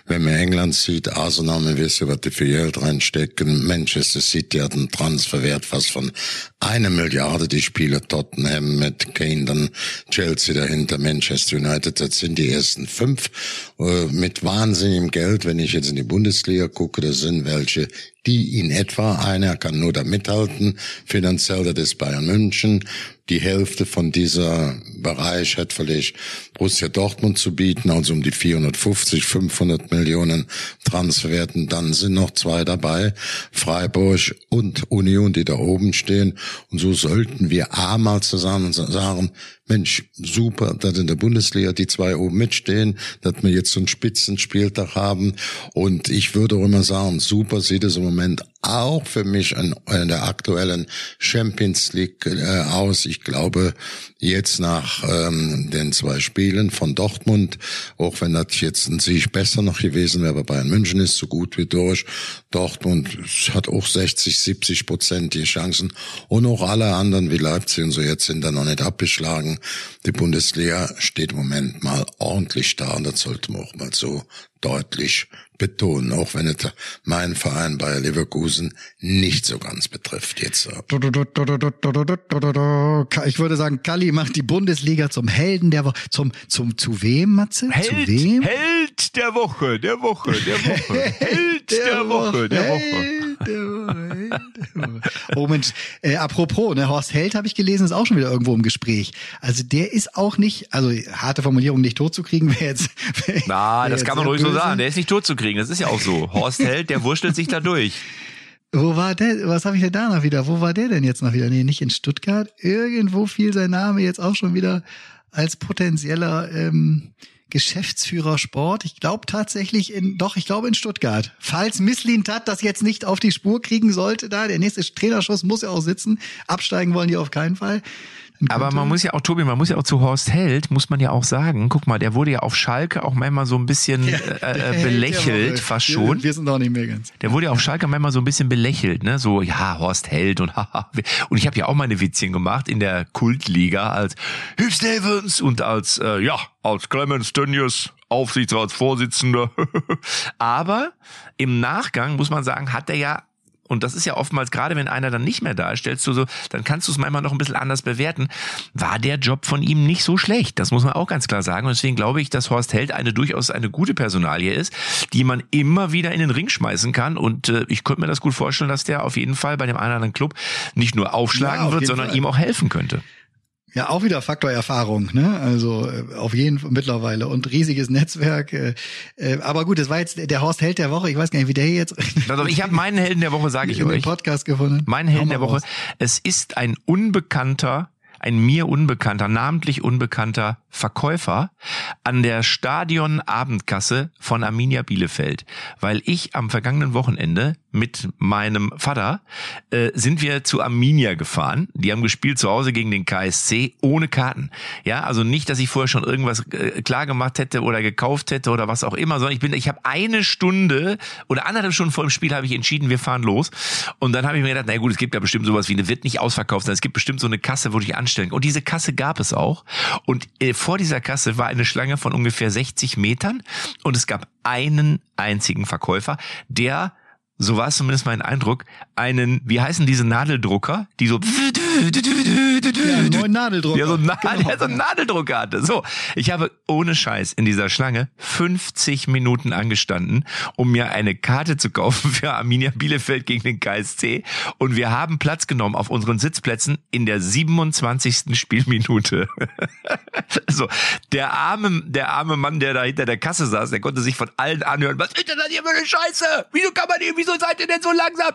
Wenn man England sieht, Arsenal, man weiß ja, was die für Geld reinstecken. Manchester City hat einen Transferwert fast von eine Milliarde, die Spiele Tottenham mit Kane, dann Chelsea dahinter, Manchester United, das sind die ersten fünf. Äh, mit wahnsinnigem Geld, wenn ich jetzt in die Bundesliga gucke, das sind welche, die in etwa, einer kann nur da mithalten, finanziell, das ist Bayern München. Die Hälfte von dieser Bereich hat vielleicht Borussia Dortmund zu bieten, also um die 450, 500 Millionen Transferwerten. Dann sind noch zwei dabei, Freiburg und Union, die da oben stehen. Und so sollten wir einmal zusammen sagen, Mensch, super, dass in der Bundesliga die zwei oben mitstehen, dass wir jetzt so einen Spitzenspieltag haben. Und ich würde auch immer sagen, super sieht es im Moment auch für mich in, in der aktuellen Champions League äh, aus. Ich glaube, jetzt nach ähm, den zwei Spielen von Dortmund, auch wenn das jetzt ein Sieg besser noch gewesen wäre, aber Bayern München ist so gut wie durch. Dortmund hat auch 60, 70 Prozent die Chancen. Und auch alle anderen wie Leipzig und so jetzt sind da noch nicht abgeschlagen. Die Bundesliga steht im Moment mal ordentlich da und das sollte man auch mal so deutlich betonen, auch wenn es meinen Verein Bayer Leverkusen nicht so ganz betrifft jetzt. Ich würde sagen, Kalli macht die Bundesliga zum Helden der Woche. Zum, zum, zu wem, Matze? zu wem? Held der Woche, der Woche, der Woche. Held der, Woche, der Woche. Held der Woche, Held der Woche. Oh Mensch, äh, apropos, ne, Horst Held habe ich gelesen, ist auch schon wieder irgendwo im Gespräch. Also der ist auch nicht, also harte Formulierung nicht totzukriegen, wäre jetzt. Wär, Na, wär das jetzt kann man ruhig so böse. sagen. Der ist nicht totzukriegen. Das ist ja auch so. Horst Held, der wurschtelt sich da durch. Wo war der? Was habe ich denn da noch wieder? Wo war der denn jetzt noch wieder? Nee, nicht in Stuttgart. Irgendwo fiel sein Name jetzt auch schon wieder als potenzieller ähm, Geschäftsführer Sport. Ich glaube tatsächlich in, doch, ich glaube in Stuttgart. Falls Misslintat das jetzt nicht auf die Spur kriegen sollte, da der nächste Trainerschuss muss ja auch sitzen. Absteigen wollen die auf keinen Fall. Aber man muss ja auch, Tobi, man muss ja auch zu Horst Held, muss man ja auch sagen, guck mal, der wurde ja auf Schalke auch manchmal so ein bisschen Der- äh, äh, belächelt, fast Wir- schon. Wir sind auch nicht mehr ganz. Der wurde ja auf Schalke manchmal so ein bisschen belächelt, ne? So, ja, Horst Held und haha. Und ich habe ja auch meine Witzchen gemacht in der Kultliga als Hugh Stevens und als, äh, ja, als Clemens Tönnies, Aufsichtsratsvorsitzender. Aber im Nachgang muss man sagen, hat er ja und das ist ja oftmals, gerade wenn einer dann nicht mehr da ist, stellst du so, dann kannst du es manchmal noch ein bisschen anders bewerten. War der Job von ihm nicht so schlecht? Das muss man auch ganz klar sagen. Und deswegen glaube ich, dass Horst Held eine durchaus eine gute Personalie ist, die man immer wieder in den Ring schmeißen kann. Und äh, ich könnte mir das gut vorstellen, dass der auf jeden Fall bei dem einen oder anderen Club nicht nur aufschlagen Ja, wird, sondern Fall. ihm auch helfen könnte. Ja, auch wieder Faktor Erfahrung, ne? Also äh, auf jeden Fall mittlerweile und riesiges Netzwerk. Äh, äh, aber gut, das war jetzt der Horst Held der Woche. Ich weiß gar nicht, wie der jetzt Also ich habe meinen Helden der Woche, sage ich euch. Podcast gefunden. Mein Helden der Woche. raus. Es ist ein unbekannter, ein mir unbekannter, namentlich unbekannter Verkäufer an der Stadion-Abendkasse von Arminia Bielefeld. Weil ich am vergangenen Wochenende mit meinem Vater äh, sind wir zu Arminia gefahren. Die haben gespielt zu Hause gegen den KSC ohne Karten. Ja, also nicht, dass ich vorher schon irgendwas äh, klar gemacht hätte oder gekauft hätte oder was auch immer, sondern ich bin, ich habe eine Stunde oder anderthalb Stunden vor dem Spiel habe ich entschieden, wir fahren los. Und dann habe ich mir gedacht, na gut, es gibt ja bestimmt sowas wie eine wird nicht ausverkauft, sondern es gibt bestimmt so eine Kasse, wo du dich anstellen. Und diese Kasse gab es auch. Und äh, vor dieser Kasse war eine Schlange von ungefähr 60 Metern und es gab einen einzigen Verkäufer, der so war es zumindest mein Eindruck, einen, wie heißen diese Nadeldrucker, die so Ja, neuen Nadeldrucker. der so, einen Na- Genau. der so einen Nadeldrucker hatte. So, ich habe ohne Scheiß in dieser Schlange 50 Minuten angestanden, um mir eine Karte zu kaufen für Arminia Bielefeld gegen den KSC. Und wir haben Platz genommen auf unseren Sitzplätzen in der 27. Spielminute. so, der arme, der arme Mann, der da hinter der Kasse saß, der konnte sich von allen anhören, was ist denn das hier für eine Scheiße? Wieso kann man hier, wieso seid ihr denn so langsam?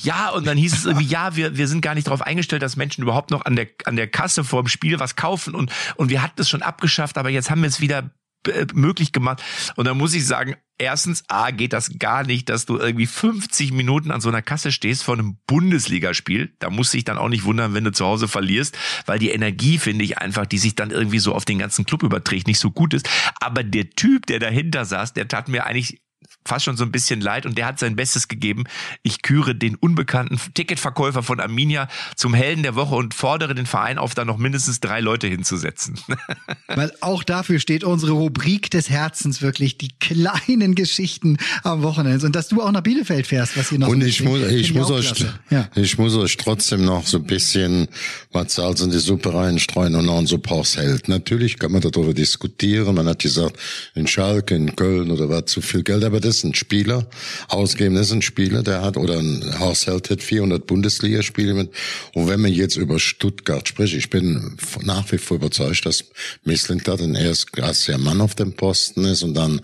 Ja, und dann hieß es irgendwie, ja, wir, wir sind gar nicht darauf eingestellt, dass Menschen überhaupt noch an der, an der Kasse vor dem Spiel was kaufen und, und wir hatten es schon abgeschafft, aber jetzt haben wir es wieder äh, möglich gemacht. Und da muss ich sagen, erstens, A, geht das gar nicht, dass du irgendwie 50 Minuten an so einer Kasse stehst vor einem Bundesligaspiel. Da musst du dich dann auch nicht wundern, wenn du zu Hause verlierst, weil die Energie, finde ich einfach, die sich dann irgendwie so auf den ganzen Club überträgt, nicht so gut ist. Aber der Typ, der dahinter saß, der tat mir eigentlich fast schon so ein bisschen leid und der hat sein Bestes gegeben. Ich küre den unbekannten Ticketverkäufer von Arminia zum Helden der Woche und fordere den Verein auf, da noch mindestens drei Leute hinzusetzen. Weil auch dafür steht unsere Rubrik des Herzens wirklich, die kleinen Geschichten am Wochenende. Und dass du auch nach Bielefeld fährst, was hier noch Und so ich muss, ich muss euch. Ja. ich muss euch trotzdem noch so ein bisschen was Salz in die Suppe reinstreuen und noch ein Supports hält. Natürlich kann man darüber diskutieren. Man hat gesagt, in Schalke, in Köln oder was zu viel Geld, aber das ist ein Spieler, ausgeben, das ist ein Spieler, der hat, oder ein Haushalt hat 400 Bundesligaspiele mit. Und wenn man jetzt über Stuttgart spricht, ich bin nach wie vor überzeugt, dass Misslintat ein erstklassiger Mann auf dem Posten ist und dann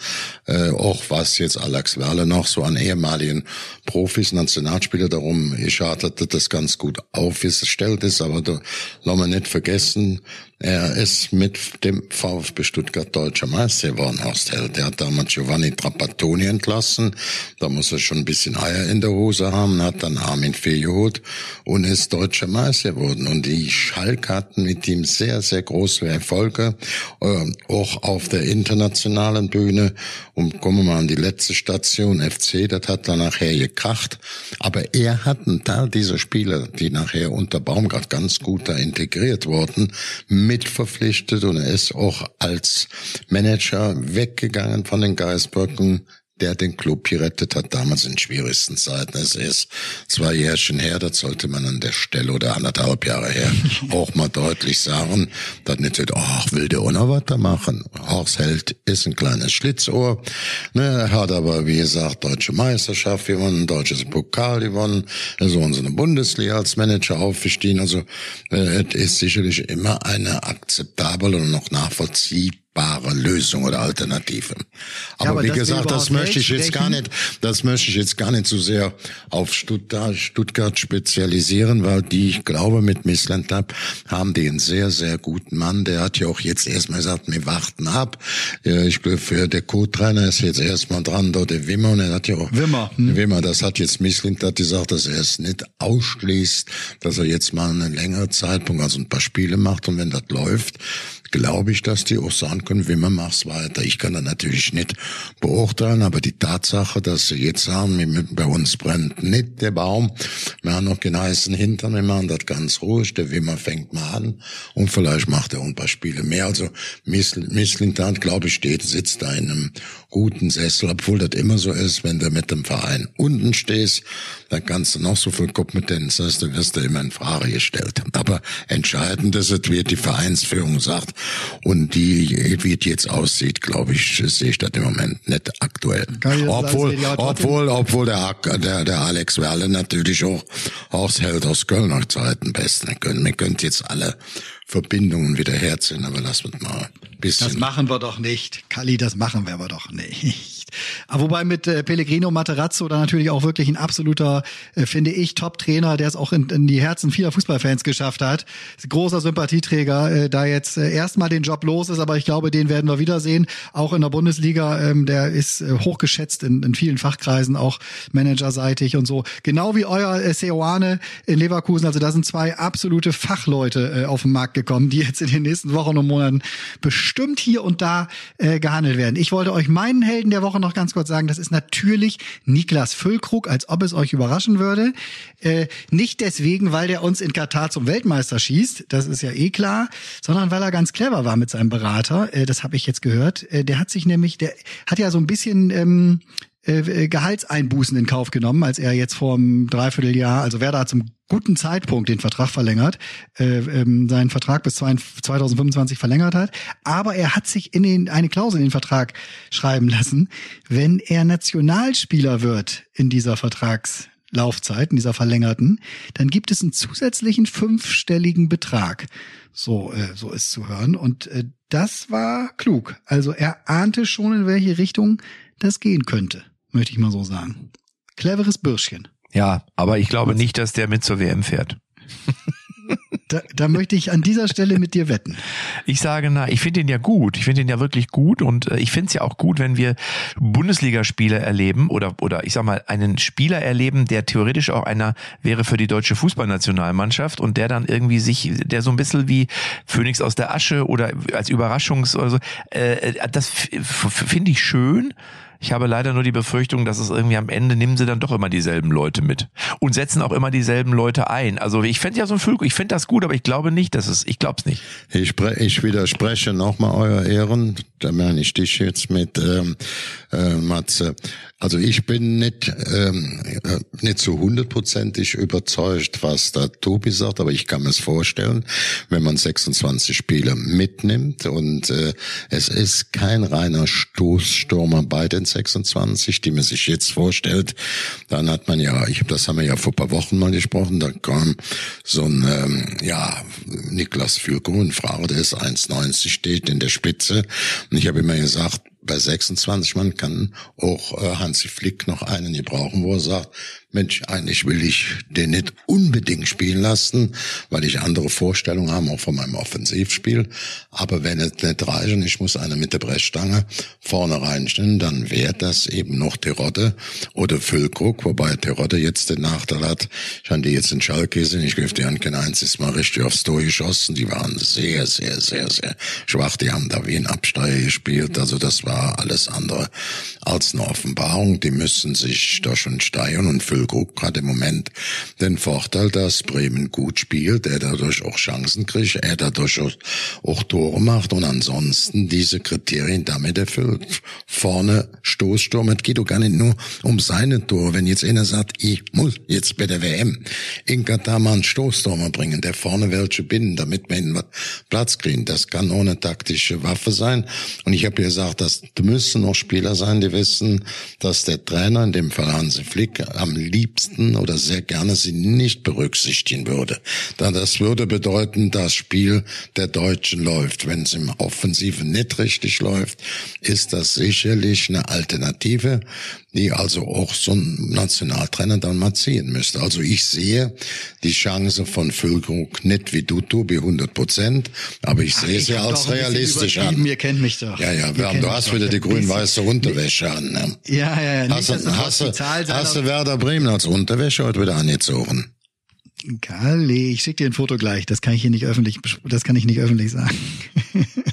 äh, auch was jetzt Alex Werle noch so an ehemaligen Profis, Nationalspieler darum, ich hatte das ganz gut aufgestellt ist, aber da lassen wir nicht vergessen, er ist mit dem VfB Stuttgart deutscher Meister geworden, Horst Held. Der hat damals Giovanni Trapattoni entlassen. Da muss er schon ein bisschen Eier in der Hose haben, hat dann Armin geholt und ist deutscher Meister geworden. Und die Schalke hatten mit ihm sehr, sehr große Erfolge, äh, auch auf der internationalen Bühne. Und kommen wir mal an die letzte Station, FC, das hat dann nachher gekracht. Aber er hat einen Teil dieser Spieler, die nachher unter Baumgart ganz gut da integriert wurden, mitverpflichtet und er ist auch als Manager weggegangen von den Geisbrücken, der den Club gerettet hat, damals in schwierigsten Zeiten. Es ist zwei Jährchen her, das sollte man an der Stelle oder anderthalb Jahre her auch mal deutlich sagen, dass nicht wird, ach, will der noch weitermachen. Horst Held ist ein kleines Schlitzohr, ne, er hat aber, wie gesagt, deutsche Meisterschaft gewonnen, deutsches Pokal gewonnen, ist unsere Bundesliga als Manager aufgestiegen, also äh, es ist sicherlich immer eine akzeptable und noch nachvollziehbare Lösung oder Alternative. Aber, aber wie gesagt, das möchte ich jetzt gar nicht, das möchte ich jetzt gar nicht so sehr auf Stuttgart, Stuttgart spezialisieren, weil die, ich glaube, mit Missland Lab haben die einen sehr, sehr guten Mann. Der hat ja auch jetzt erstmal gesagt, wir warten ab. Ja, Ich glaube, der Co-Trainer ist jetzt erstmal dran, dort der Wimmer, und er hat ja auch, Wimmer, hm. Wimmer, das hat jetzt Missland hat gesagt, dass er es nicht ausschließt, dass er jetzt mal einen längeren Zeitpunkt, also ein paar Spiele macht und wenn das läuft, glaube ich, dass die auch sagen können, Wimmer mach's weiter. Ich kann das natürlich nicht beurteilen, aber die Tatsache, dass sie jetzt sagen, bei uns brennt nicht der Baum, wir haben noch keinen heißen Hintern, wir machen das ganz ruhig, der Wimmer fängt mal an und vielleicht macht er ein paar Spiele mehr. Also Misslintat, glaube ich, steht, sitzt da in einem guten Sessel, obwohl das immer so ist, wenn du mit dem Verein unten stehst, dann kannst du noch so viel Kompetenz hast, dann wirst du immer in Frage gestellt. Aber entscheidend ist, es wird die Vereinsführung sagt und die, wie es jetzt aussieht, glaube ich, sehe ich das im Moment nicht aktuell. Obwohl, sagen, obwohl, obwohl der, der, der Alex Werle natürlich auch aushält aus Kölner Zeiten besten. Können, wir können jetzt alle Verbindungen wieder herziehen, aber lass uns mal ein bisschen. Das machen wir doch nicht. Kali, das machen wir aber doch nicht. Aber wobei mit äh, Pellegrino Materazzo da natürlich auch wirklich ein absoluter, äh, finde ich, Top-Trainer, der es auch in, in die Herzen vieler Fußballfans geschafft hat. Großer Sympathieträger, äh, da jetzt äh, erstmal den Job los ist, aber ich glaube, den werden wir wiedersehen. Auch in der Bundesliga, ähm, der ist äh, hochgeschätzt in, in vielen Fachkreisen, auch managerseitig und so. Genau wie euer äh, Seoane in Leverkusen. Also da sind zwei absolute Fachleute äh, auf den Markt gekommen, die jetzt in den nächsten Wochen und Monaten bestimmt hier und da äh, gehandelt werden. Ich wollte euch meinen Helden der Woche noch ganz kurz sagen, das ist natürlich Niklas Füllkrug, als ob es euch überraschen würde. Äh, nicht deswegen, weil der uns in Katar zum Weltmeister schießt, das ist ja eh klar, sondern weil er ganz clever war mit seinem Berater. Äh, das habe ich jetzt gehört. Äh, der hat sich nämlich, der hat ja so ein bisschen ähm, äh, Gehaltseinbußen in Kauf genommen, als er jetzt vor einem Dreivierteljahr, also Werder hat zum guten Zeitpunkt den Vertrag verlängert, äh, ähm, seinen Vertrag bis 2025 verlängert hat. Aber er hat sich in den, eine Klausel in den Vertrag schreiben lassen, wenn er Nationalspieler wird in dieser Vertragslaufzeit, in dieser verlängerten, dann gibt es einen zusätzlichen fünfstelligen Betrag. So, äh, so ist zu hören. Und äh, das war klug. Also er ahnte schon, in welche Richtung das gehen könnte, möchte ich mal so sagen. Cleveres Bürschchen. Ja, aber ich glaube nicht, dass der mit zur WM fährt. Da, da möchte ich an dieser Stelle mit dir wetten. Ich sage, na, ich finde ihn ja gut. Ich finde ihn ja wirklich gut und äh, ich finde es ja auch gut, wenn wir Bundesligaspiele erleben oder oder ich sag mal einen Spieler erleben, der theoretisch auch einer wäre für die deutsche Fußballnationalmannschaft und der dann irgendwie sich, der so ein bisschen wie Phoenix aus der Asche oder als Überraschungs oder so, äh, das finde ich schön. Ich habe leider nur die Befürchtung, dass es irgendwie am Ende nehmen sie dann doch immer dieselben Leute mit und setzen auch immer dieselben Leute ein. Also ich fände ja so ein Flug, ich finde das gut, aber ich glaube nicht, dass es, ich glaube es nicht. Ich, ich widerspreche nochmal euer Ehren, da meine ich dich jetzt mit ähm, äh, Matze. Also ich bin nicht, ähm, äh, nicht so hundertprozentig überzeugt, was da Tobi sagt, aber ich kann mir es vorstellen, wenn man 26 Spieler mitnimmt und äh, es ist kein reiner Stoßstürmer bei den 26, die man sich jetzt vorstellt, dann hat man ja, ich das haben wir ja vor paar Wochen mal gesprochen, da kam so ein, ähm, ja, Niklas Fürko, ein Frau, der ist 1,90, steht in der Spitze. Und ich habe immer gesagt, bei 26 Mann kann auch äh, Hansi Flick noch einen gebrauchen, wo er sagt, Mensch, eigentlich will ich den nicht unbedingt spielen lassen, weil ich andere Vorstellungen habe, auch von meinem Offensivspiel. Aber wenn es nicht reicht und ich muss eine mit der Brechstange vorne reinstellen, dann wäre das eben noch Terodde oder Füllkrug, wobei Terodde jetzt den Nachteil hat, ich die jetzt in Schalke gesehen, ich griff die an kein einziges Mal richtig aufs Tor geschossen, die waren sehr, sehr, sehr, sehr schwach, die haben da wie ein Absteiger gespielt, also das war alles andere als eine Offenbarung, die müssen sich da schon steigern und Füllkrug Füllkrug hat im Moment den Vorteil, dass Bremen gut spielt, er dadurch auch Chancen kriegt, er dadurch auch, auch Tore macht und ansonsten diese Kriterien damit erfüllt. Vorne Stoßsturm, es geht doch gar nicht nur um seine Tore. Wenn jetzt einer sagt, ich muss jetzt bei der WM in Katar mal einen Stoßstürmer bringen, der vorne welche binden, damit wir ihn Platz kriegen, das kann ohne taktische Waffe sein. Und ich habe gesagt, das müssen noch Spieler sein, die wissen, dass der Trainer, in dem Fall Hansi Flick, am liebsten oder sehr gerne sie nicht berücksichtigen würde. Da das würde bedeuten, das Spiel der Deutschen läuft. Wenn es im Offensiven nicht richtig läuft, ist das sicherlich eine Alternative, die also auch so ein Nationaltrainer dann mal ziehen müsste. Also ich sehe die Chance von Füllkrug nicht wie du, Tobi, 100 Prozent, aber ich sehe sie als realistisch an. Ihr kennt mich doch. Ja, ja, wir haben, du hast wieder die grün-weiße Unterwäsche an. Ne? Ja, ja, ja. Hast, du, hast, du, hast du Werder Bremen als Unterwäsche heute wieder angezogen? Galli, ich schicke dir ein Foto gleich. Das kann ich hier nicht öffentlich, das kann ich nicht öffentlich sagen.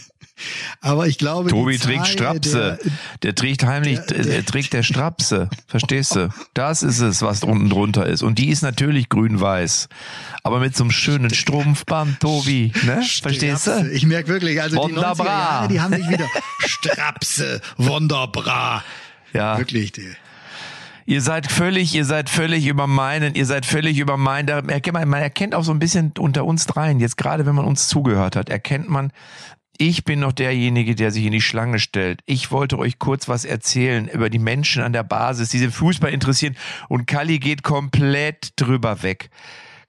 Aber ich glaube, Tobi trägt Strapse. Der, der, trägt heimlich, der, der, trägt der Strapse. Verstehst du? Das ist es, was unten drunter ist. Und die ist natürlich grün-weiß. Aber mit so einem schönen Strumpfband, Tobi. Ne? Verstehst du? Ich merke wirklich, also wunderbar. die 90er Jahre, die haben sich wieder Strapse, wunderbar. Ja. Wirklich, die. Ihr seid völlig, ihr seid völlig über meinen, ihr seid völlig über meinen. Man erkennt auch so ein bisschen unter uns dreien, jetzt gerade wenn man uns zugehört hat, erkennt man, ich bin noch derjenige, der sich in die Schlange stellt. Ich wollte euch kurz was erzählen über die Menschen an der Basis, die sich Fußball interessieren. Und Kali geht komplett drüber weg.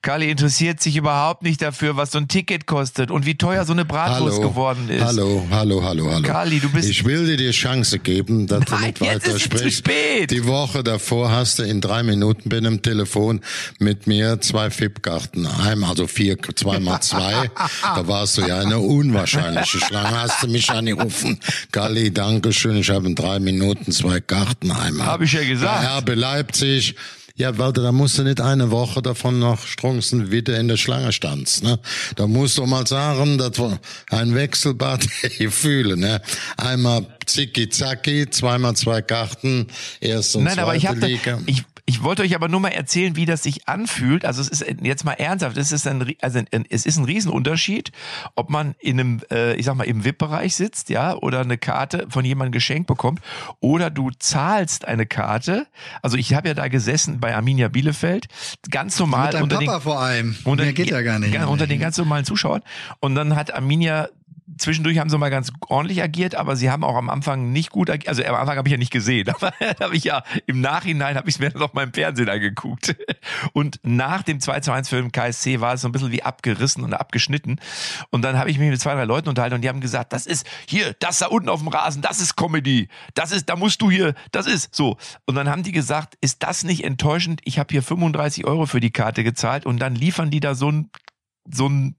Kali interessiert sich überhaupt nicht dafür, was so ein Ticket kostet und wie teuer so eine Bratwurst hallo, geworden ist. Hallo, hallo, hallo, hallo. Kali, du bist. Ich will dir die Chance geben, dass Nein, du nicht jetzt weiter ist sprichst. Zu spät. Die Woche davor hast du in drei Minuten bei einem Telefon mit mir zwei FIP-Karten. Einmal, also vier, zweimal zwei. da warst du ja eine unwahrscheinliche Schlange. Hast du mich angerufen. Kali, danke schön. Ich habe in drei Minuten zwei Karten. Einmal. Habe ich ja gesagt. RB Leipzig. Ja, warte, da musst du nicht eine Woche davon noch Strunzen wieder in der Schlange standst, ne? Da musst du mal sagen, das war ein Wechselbad der Gefühle, ne? Einmal zicki zacki, zweimal zwei Karten, erste und Nein, zweite aber ich Liga. ich Ich wollte euch aber nur mal erzählen, wie das sich anfühlt. Also es ist jetzt mal ernsthaft, es ist ein, also ein, es ist ein Riesenunterschied, ob man in einem, äh, ich sag mal, im VIP-Bereich sitzt, ja, oder eine Karte von jemandem geschenkt bekommt, oder du zahlst eine Karte. Also ich habe ja da gesessen bei Arminia Bielefeld, ganz normal Mit deinem unter Papa den, vor allem. unter, Mehr geht ja gar nicht. Unter den ganz normalen Zuschauern. Und dann hat Arminia zwischendurch haben sie mal ganz ordentlich agiert, aber sie haben auch am Anfang nicht gut agiert. Also am Anfang habe ich ja nicht gesehen, aber habe ich ja im Nachhinein habe ich es mir dann mal im Fernsehen angeguckt. Und nach dem 2 zu 1 für KSC war es so ein bisschen wie abgerissen und abgeschnitten. Und dann habe ich mich mit zwei, drei Leuten unterhalten und die haben gesagt, das ist hier, das da unten auf dem Rasen, das ist Comedy. Das ist, da musst du hier, das ist so. Und dann haben die gesagt, ist das nicht enttäuschend? Ich habe hier 35 Euro für die Karte gezahlt und dann liefern die da so ein so ein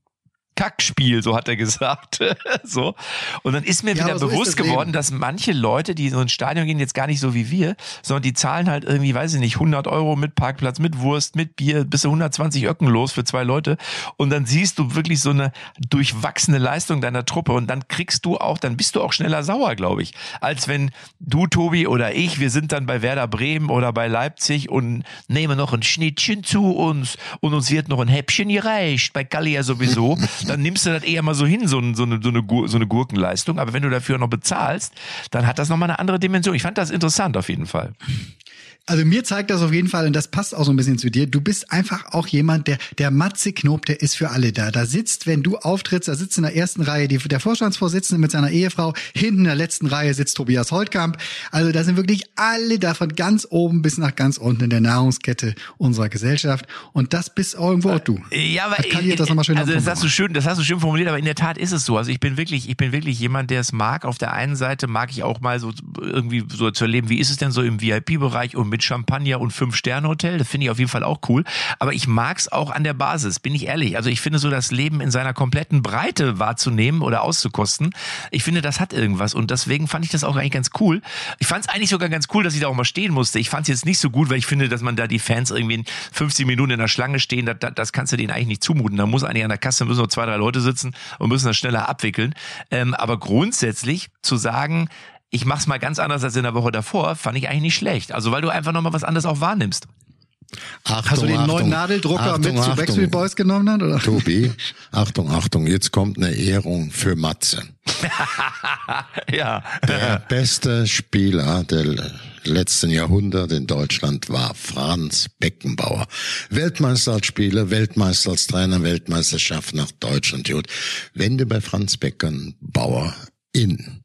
Kackspiel, so hat er gesagt. so. Und dann ist mir Ja, wieder so bewusst das geworden, dass manche Leute, die in so ein Stadion gehen, jetzt gar nicht so wie wir, sondern die zahlen halt irgendwie, weiß ich nicht, 100 Euro mit Parkplatz, mit Wurst, mit Bier, bis zu 120 Öcken los für zwei Leute. Und dann siehst du wirklich so eine durchwachsene Leistung deiner Truppe und dann kriegst du auch, dann bist du auch schneller sauer, glaube ich, als wenn du, Tobi oder ich, wir sind dann bei Werder Bremen oder bei Leipzig und nehmen noch ein Schnittchen zu uns und uns wird noch ein Häppchen gereicht, bei Galli ja sowieso, dann nimmst du das eher mal so hin, so, so, eine, so, eine, so eine Gurkenleistung. Aber wenn du dafür noch bezahlst, dann hat das nochmal eine andere Dimension. Ich fand das interessant auf jeden Fall. Also mir zeigt das auf jeden Fall, und das passt auch so ein bisschen zu dir, du bist einfach auch jemand, der, der Matze Knob, der ist für alle da. Da sitzt, wenn du auftrittst, da sitzt in der ersten Reihe die, der Vorstandsvorsitzende mit seiner Ehefrau, hinten in der letzten Reihe sitzt Tobias Holtkamp. Also da sind wirklich alle da von ganz oben bis nach ganz unten in der Nahrungskette unserer Gesellschaft. Und das bist irgendwo auch du. Ja, aber Hat Kali das nochmal schön also das hast du schön, das hast du schön formuliert, aber in der Tat ist es so. Also ich bin wirklich, ich bin wirklich jemand, der es mag. Auf der einen Seite mag ich auch mal so irgendwie so zu erleben, wie ist es denn so im VIP-Bereich und mit Champagner und Fünf-Sterne-Hotel. Das finde ich auf jeden Fall auch cool. Aber ich mag es auch an der Basis, bin ich ehrlich. Also ich finde so das Leben in seiner kompletten Breite wahrzunehmen oder auszukosten. Ich finde, das hat irgendwas und deswegen fand ich das auch eigentlich ganz cool. Ich fand es eigentlich sogar ganz cool, dass ich da auch mal stehen musste. Ich fand es jetzt nicht so gut, weil ich finde, dass man da die Fans irgendwie in 50 Minuten in der Schlange stehen, das, das, kannst du denen eigentlich nicht zumuten. Da muss eigentlich an der Kasse müssen noch zwei, drei Leute sitzen und müssen das schneller abwickeln. Ähm, aber grundsätzlich zu sagen, ich mach's mal ganz anders als in der Woche davor, fand ich eigentlich nicht schlecht. Also weil du einfach nochmal was anderes auch wahrnimmst. Achtung, Hast du den Achtung, neuen Nadeldrucker Achtung, mit zu Backstreet. Boys genommen? Hat, oder? Tobi, Achtung, Achtung, jetzt kommt eine Ehrung für Matze. Ja. Der beste Spieler der letzten Jahrhundert in Deutschland war Franz Beckenbauer. Weltmeister als Spieler, Weltmeister als Trainer, Weltmeisterschaft nach Deutschland. Gut. Wenn du bei Franz Beckenbauer in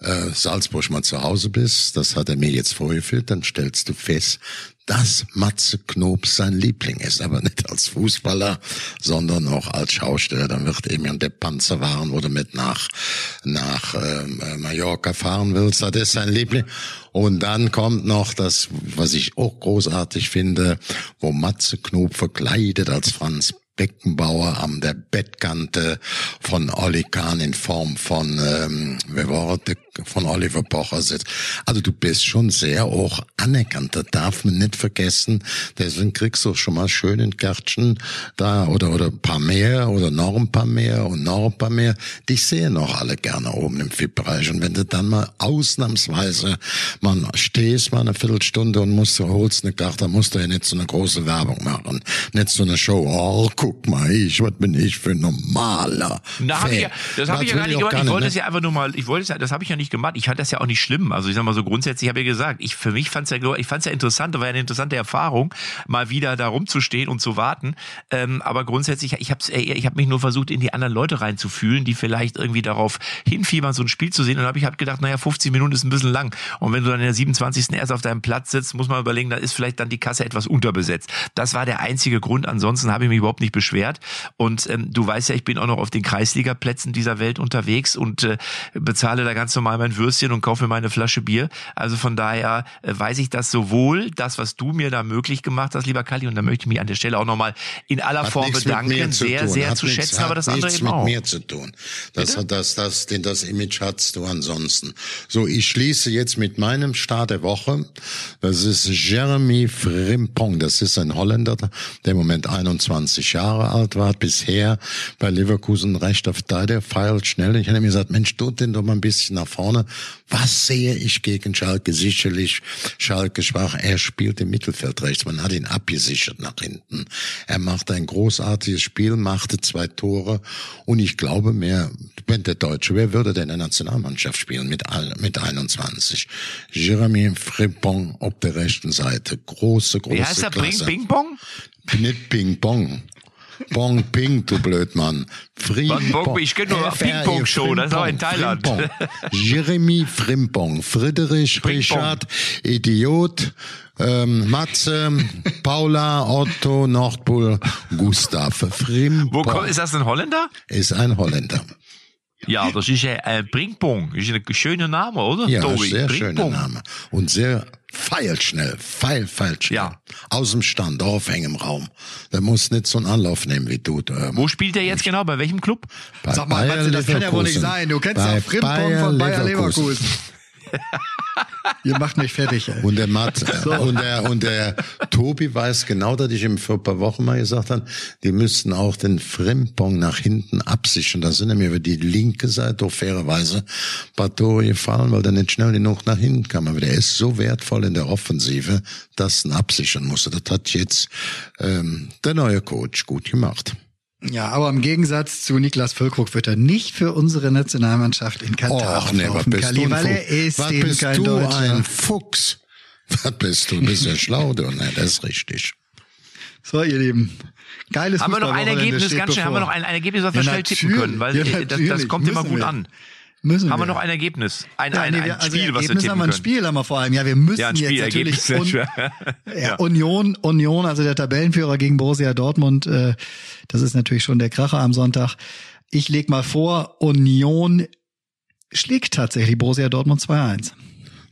äh, Salzburg mal zu Hause bist, das hat er mir jetzt vorgeführt, dann stellst du fest, dass Matze Knob sein Liebling ist, aber nicht als Fußballer, sondern auch als Schausteller. Dann wird eben der Panzerwaren, wo du mit nach nach ähm, äh, Mallorca fahren willst, das ist sein Liebling. Und dann kommt noch das, was ich auch großartig finde, wo Matze Knob verkleidet als Franz Beckenbauer an der Bettkante von Olli Kahn in Form von, ähm, wer war der, von Oliver Pocher sitzt. Also du bist schon sehr auch anerkannt, das darf man nicht vergessen. Deswegen kriegst du schon mal schön ein Kärtchen da oder, oder ein paar mehr oder noch ein paar mehr und noch ein paar mehr. Dich sehen auch alle gerne oben im VIP-Bereich. Und wenn du dann mal ausnahmsweise man stehst mal eine Viertelstunde und musst, holst eine Karte, dann musst du ja nicht so eine große Werbung machen. Nicht so eine Show. Oh, guck mal, ich, was bin ich für ein normaler. Na, hab ich ja, das habe ich ja gar nicht auch gemacht. Ich wollte ne? es ja einfach nur mal, ich wollte es ja, das habe ich ja nicht gemacht. Ich fand das ja auch nicht schlimm. Also ich sag mal so grundsätzlich habe ich gesagt, ich für mich fand es ja, ich fand es ja interessant, war ja eine interessante Erfahrung, mal wieder da rumzustehen und zu warten. Ähm, aber grundsätzlich, ich habe ich hab mich nur versucht, in die anderen Leute reinzufühlen, die vielleicht irgendwie darauf hinfiebern, so ein Spiel zu sehen. Und habe ich halt gedacht, naja, 50 Minuten ist ein bisschen lang. Und wenn du dann in der 27. erst auf deinem Platz sitzt, muss man überlegen, da ist vielleicht dann die Kasse etwas unterbesetzt. Das war der einzige Grund. Ansonsten habe ich mich überhaupt nicht beschwert. Und ähm, du weißt ja, ich bin auch noch auf den Kreisligaplätzen dieser Welt unterwegs und äh, bezahle da ganz normal mein Würstchen und kaufe mir meine Flasche Bier. Also von daher äh, weiß ich das sowohl, das, was du mir da möglich gemacht hast, lieber Kali, und da möchte ich mich an der Stelle auch nochmal in aller Hat Form mit bedanken, sehr, tun. sehr Hat zu nichts- schätzen, aber hat das andere eben mit auch. mir zu tun. Das hat das, das, den, das Image hast du ansonsten. So, ich schließe jetzt mit meinem Start der Woche. Das ist Jeremy Frimpong. Das ist ein Holländer, der im Moment 21 Jahre alt war, bisher bei Leverkusen recht auf da, der feilt schnell. Ich habe mir gesagt, Mensch, tut den doch mal ein bisschen nach vorne. Was sehe ich gegen Schalke? Sicherlich Schalke schwach. Er spielt im Mittelfeld rechts. Man hat ihn abgesichert nach hinten. Er macht ein großartiges Spiel, machte zwei Tore. Und ich glaube mehr, wenn der Deutsche, wer würde denn in der Nationalmannschaft spielen mit, mit 21? Jeremy Frimpong auf der rechten Seite. Große, große Wie heißt er? Klasse. Bing, Bing Bong? Nicht Ping Pong. Bong Ping, du Blödmann. Fri Bong, Bong, ich kenn nur Ping-Pong-Show, das ist auch in Thailand. Frimpong. Jeremy Frimpong, Friedrich, Frimpong. Richard, Idiot, ähm, Matze, Paula, Otto, Nordpol, Gustav. Frimpong Wo kommt, ist das ein Holländer? ist ein Holländer. Ja, das ist ja äh, Bringpong. Ist ein schöner Name, oder? Ja, Tobi? sehr schöner Bringpong. Name. Und sehr feilschnell, feil, feilschnell. Ja. Aus dem Stand, auf engem Raum. Der muss nicht so einen Anlauf nehmen wie du. Ähm, Wo spielt er jetzt genau? Bei welchem Club? bei Sag mal, Matze, das kann ja wohl nicht Leverkusen. sein. Du kennst Bei ja Frimpong von Bayer Leverkusen. Ihr macht mich fertig, ey. Und der Matt, und der, und der Tobi weiß genau, dass ich ihm vor ein paar Wochen mal gesagt habe, die müssten auch den Frimpong nach hinten absichern. Da sind nämlich über die linke Seite auch fairerweise ein paar Tore gefallen, weil der nicht schnell genug nach hinten kam. Aber der ist so wertvoll in der Offensive, dass er ihn absichern musste. Das hat jetzt ähm, der neue Coach gut gemacht. Ja, aber im Gegensatz zu Niklas Füllkrug wird er nicht für unsere Nationalmannschaft in Katar Och, nee, was bist Kali, du weil er ist Was eben bist kein du Deutscher. ein Fuchs? Was bist du? Du bist ja schlau, du. Ne, das ist richtig. So, ihr Lieben. Geiles Haben wir noch ein Ergebnis, ganz schnell, haben wir noch ein, ein Ergebnis, was wir Ja, schnell tippen können, weil Ja, äh, das, das kommt immer gut wir. an. Müssen Haben wir wir. noch ein Ergebnis? Ein, Ja, ein, nee, ein wir, also Spiel, was wir Ergebnis tippen haben wir ein können. Spiel haben wir vor allem. Ja, wir müssen Ja, Spiel, jetzt natürlich Ergebnis Un ja, Union, Union, also der Tabellenführer gegen Borussia Dortmund. Äh, das ist natürlich schon der Kracher am Sonntag. Ich leg mal vor, Union schlägt tatsächlich Borussia Dortmund 2-1.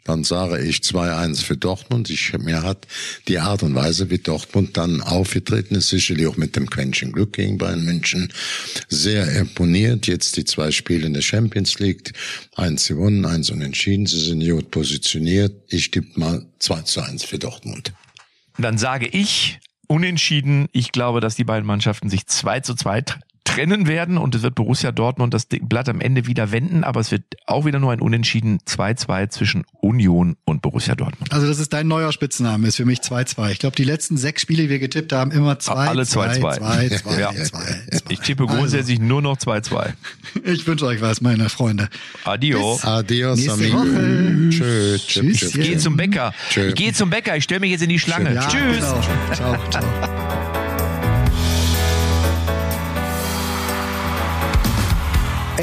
Dann sage ich 2-1 für Dortmund. Ich, mir hat die Art und Weise, wie Dortmund dann aufgetreten ist, sicherlich auch mit dem Quäntchen Glück gegen Bayern München, sehr imponiert. Jetzt die zwei Spiele in der Champions League. Eins gewonnen, eins unentschieden. Sie sind gut positioniert. Ich tippe mal 2 zu 1 für Dortmund. Dann sage ich unentschieden. Ich glaube, dass die beiden Mannschaften sich 2 zu 2 tr- trennen werden und es wird Borussia Dortmund das Blatt am Ende wieder wenden, aber es wird auch wieder nur ein Unentschieden 2-2 zwischen Union und Borussia Dortmund. Also das ist dein neuer Spitzname, ist für mich 2-2. Ich glaube, die letzten sechs Spiele, die wir getippt haben, immer 2 Alle 2 2-2. 2 2 Ja. 2 Ich tippe grundsätzlich nur noch 2-2. Ich wünsche euch was, meine Freunde. Adio. Adios, Nächste amigo. Woche. Tschö, tschö, Tschüss, tschö. Ich gehe zum Bäcker. Tschö. Ich gehe zum Bäcker. Ich stelle mich jetzt in die Schlange. Ja, Tschüss. Genau. Ciao, ciao.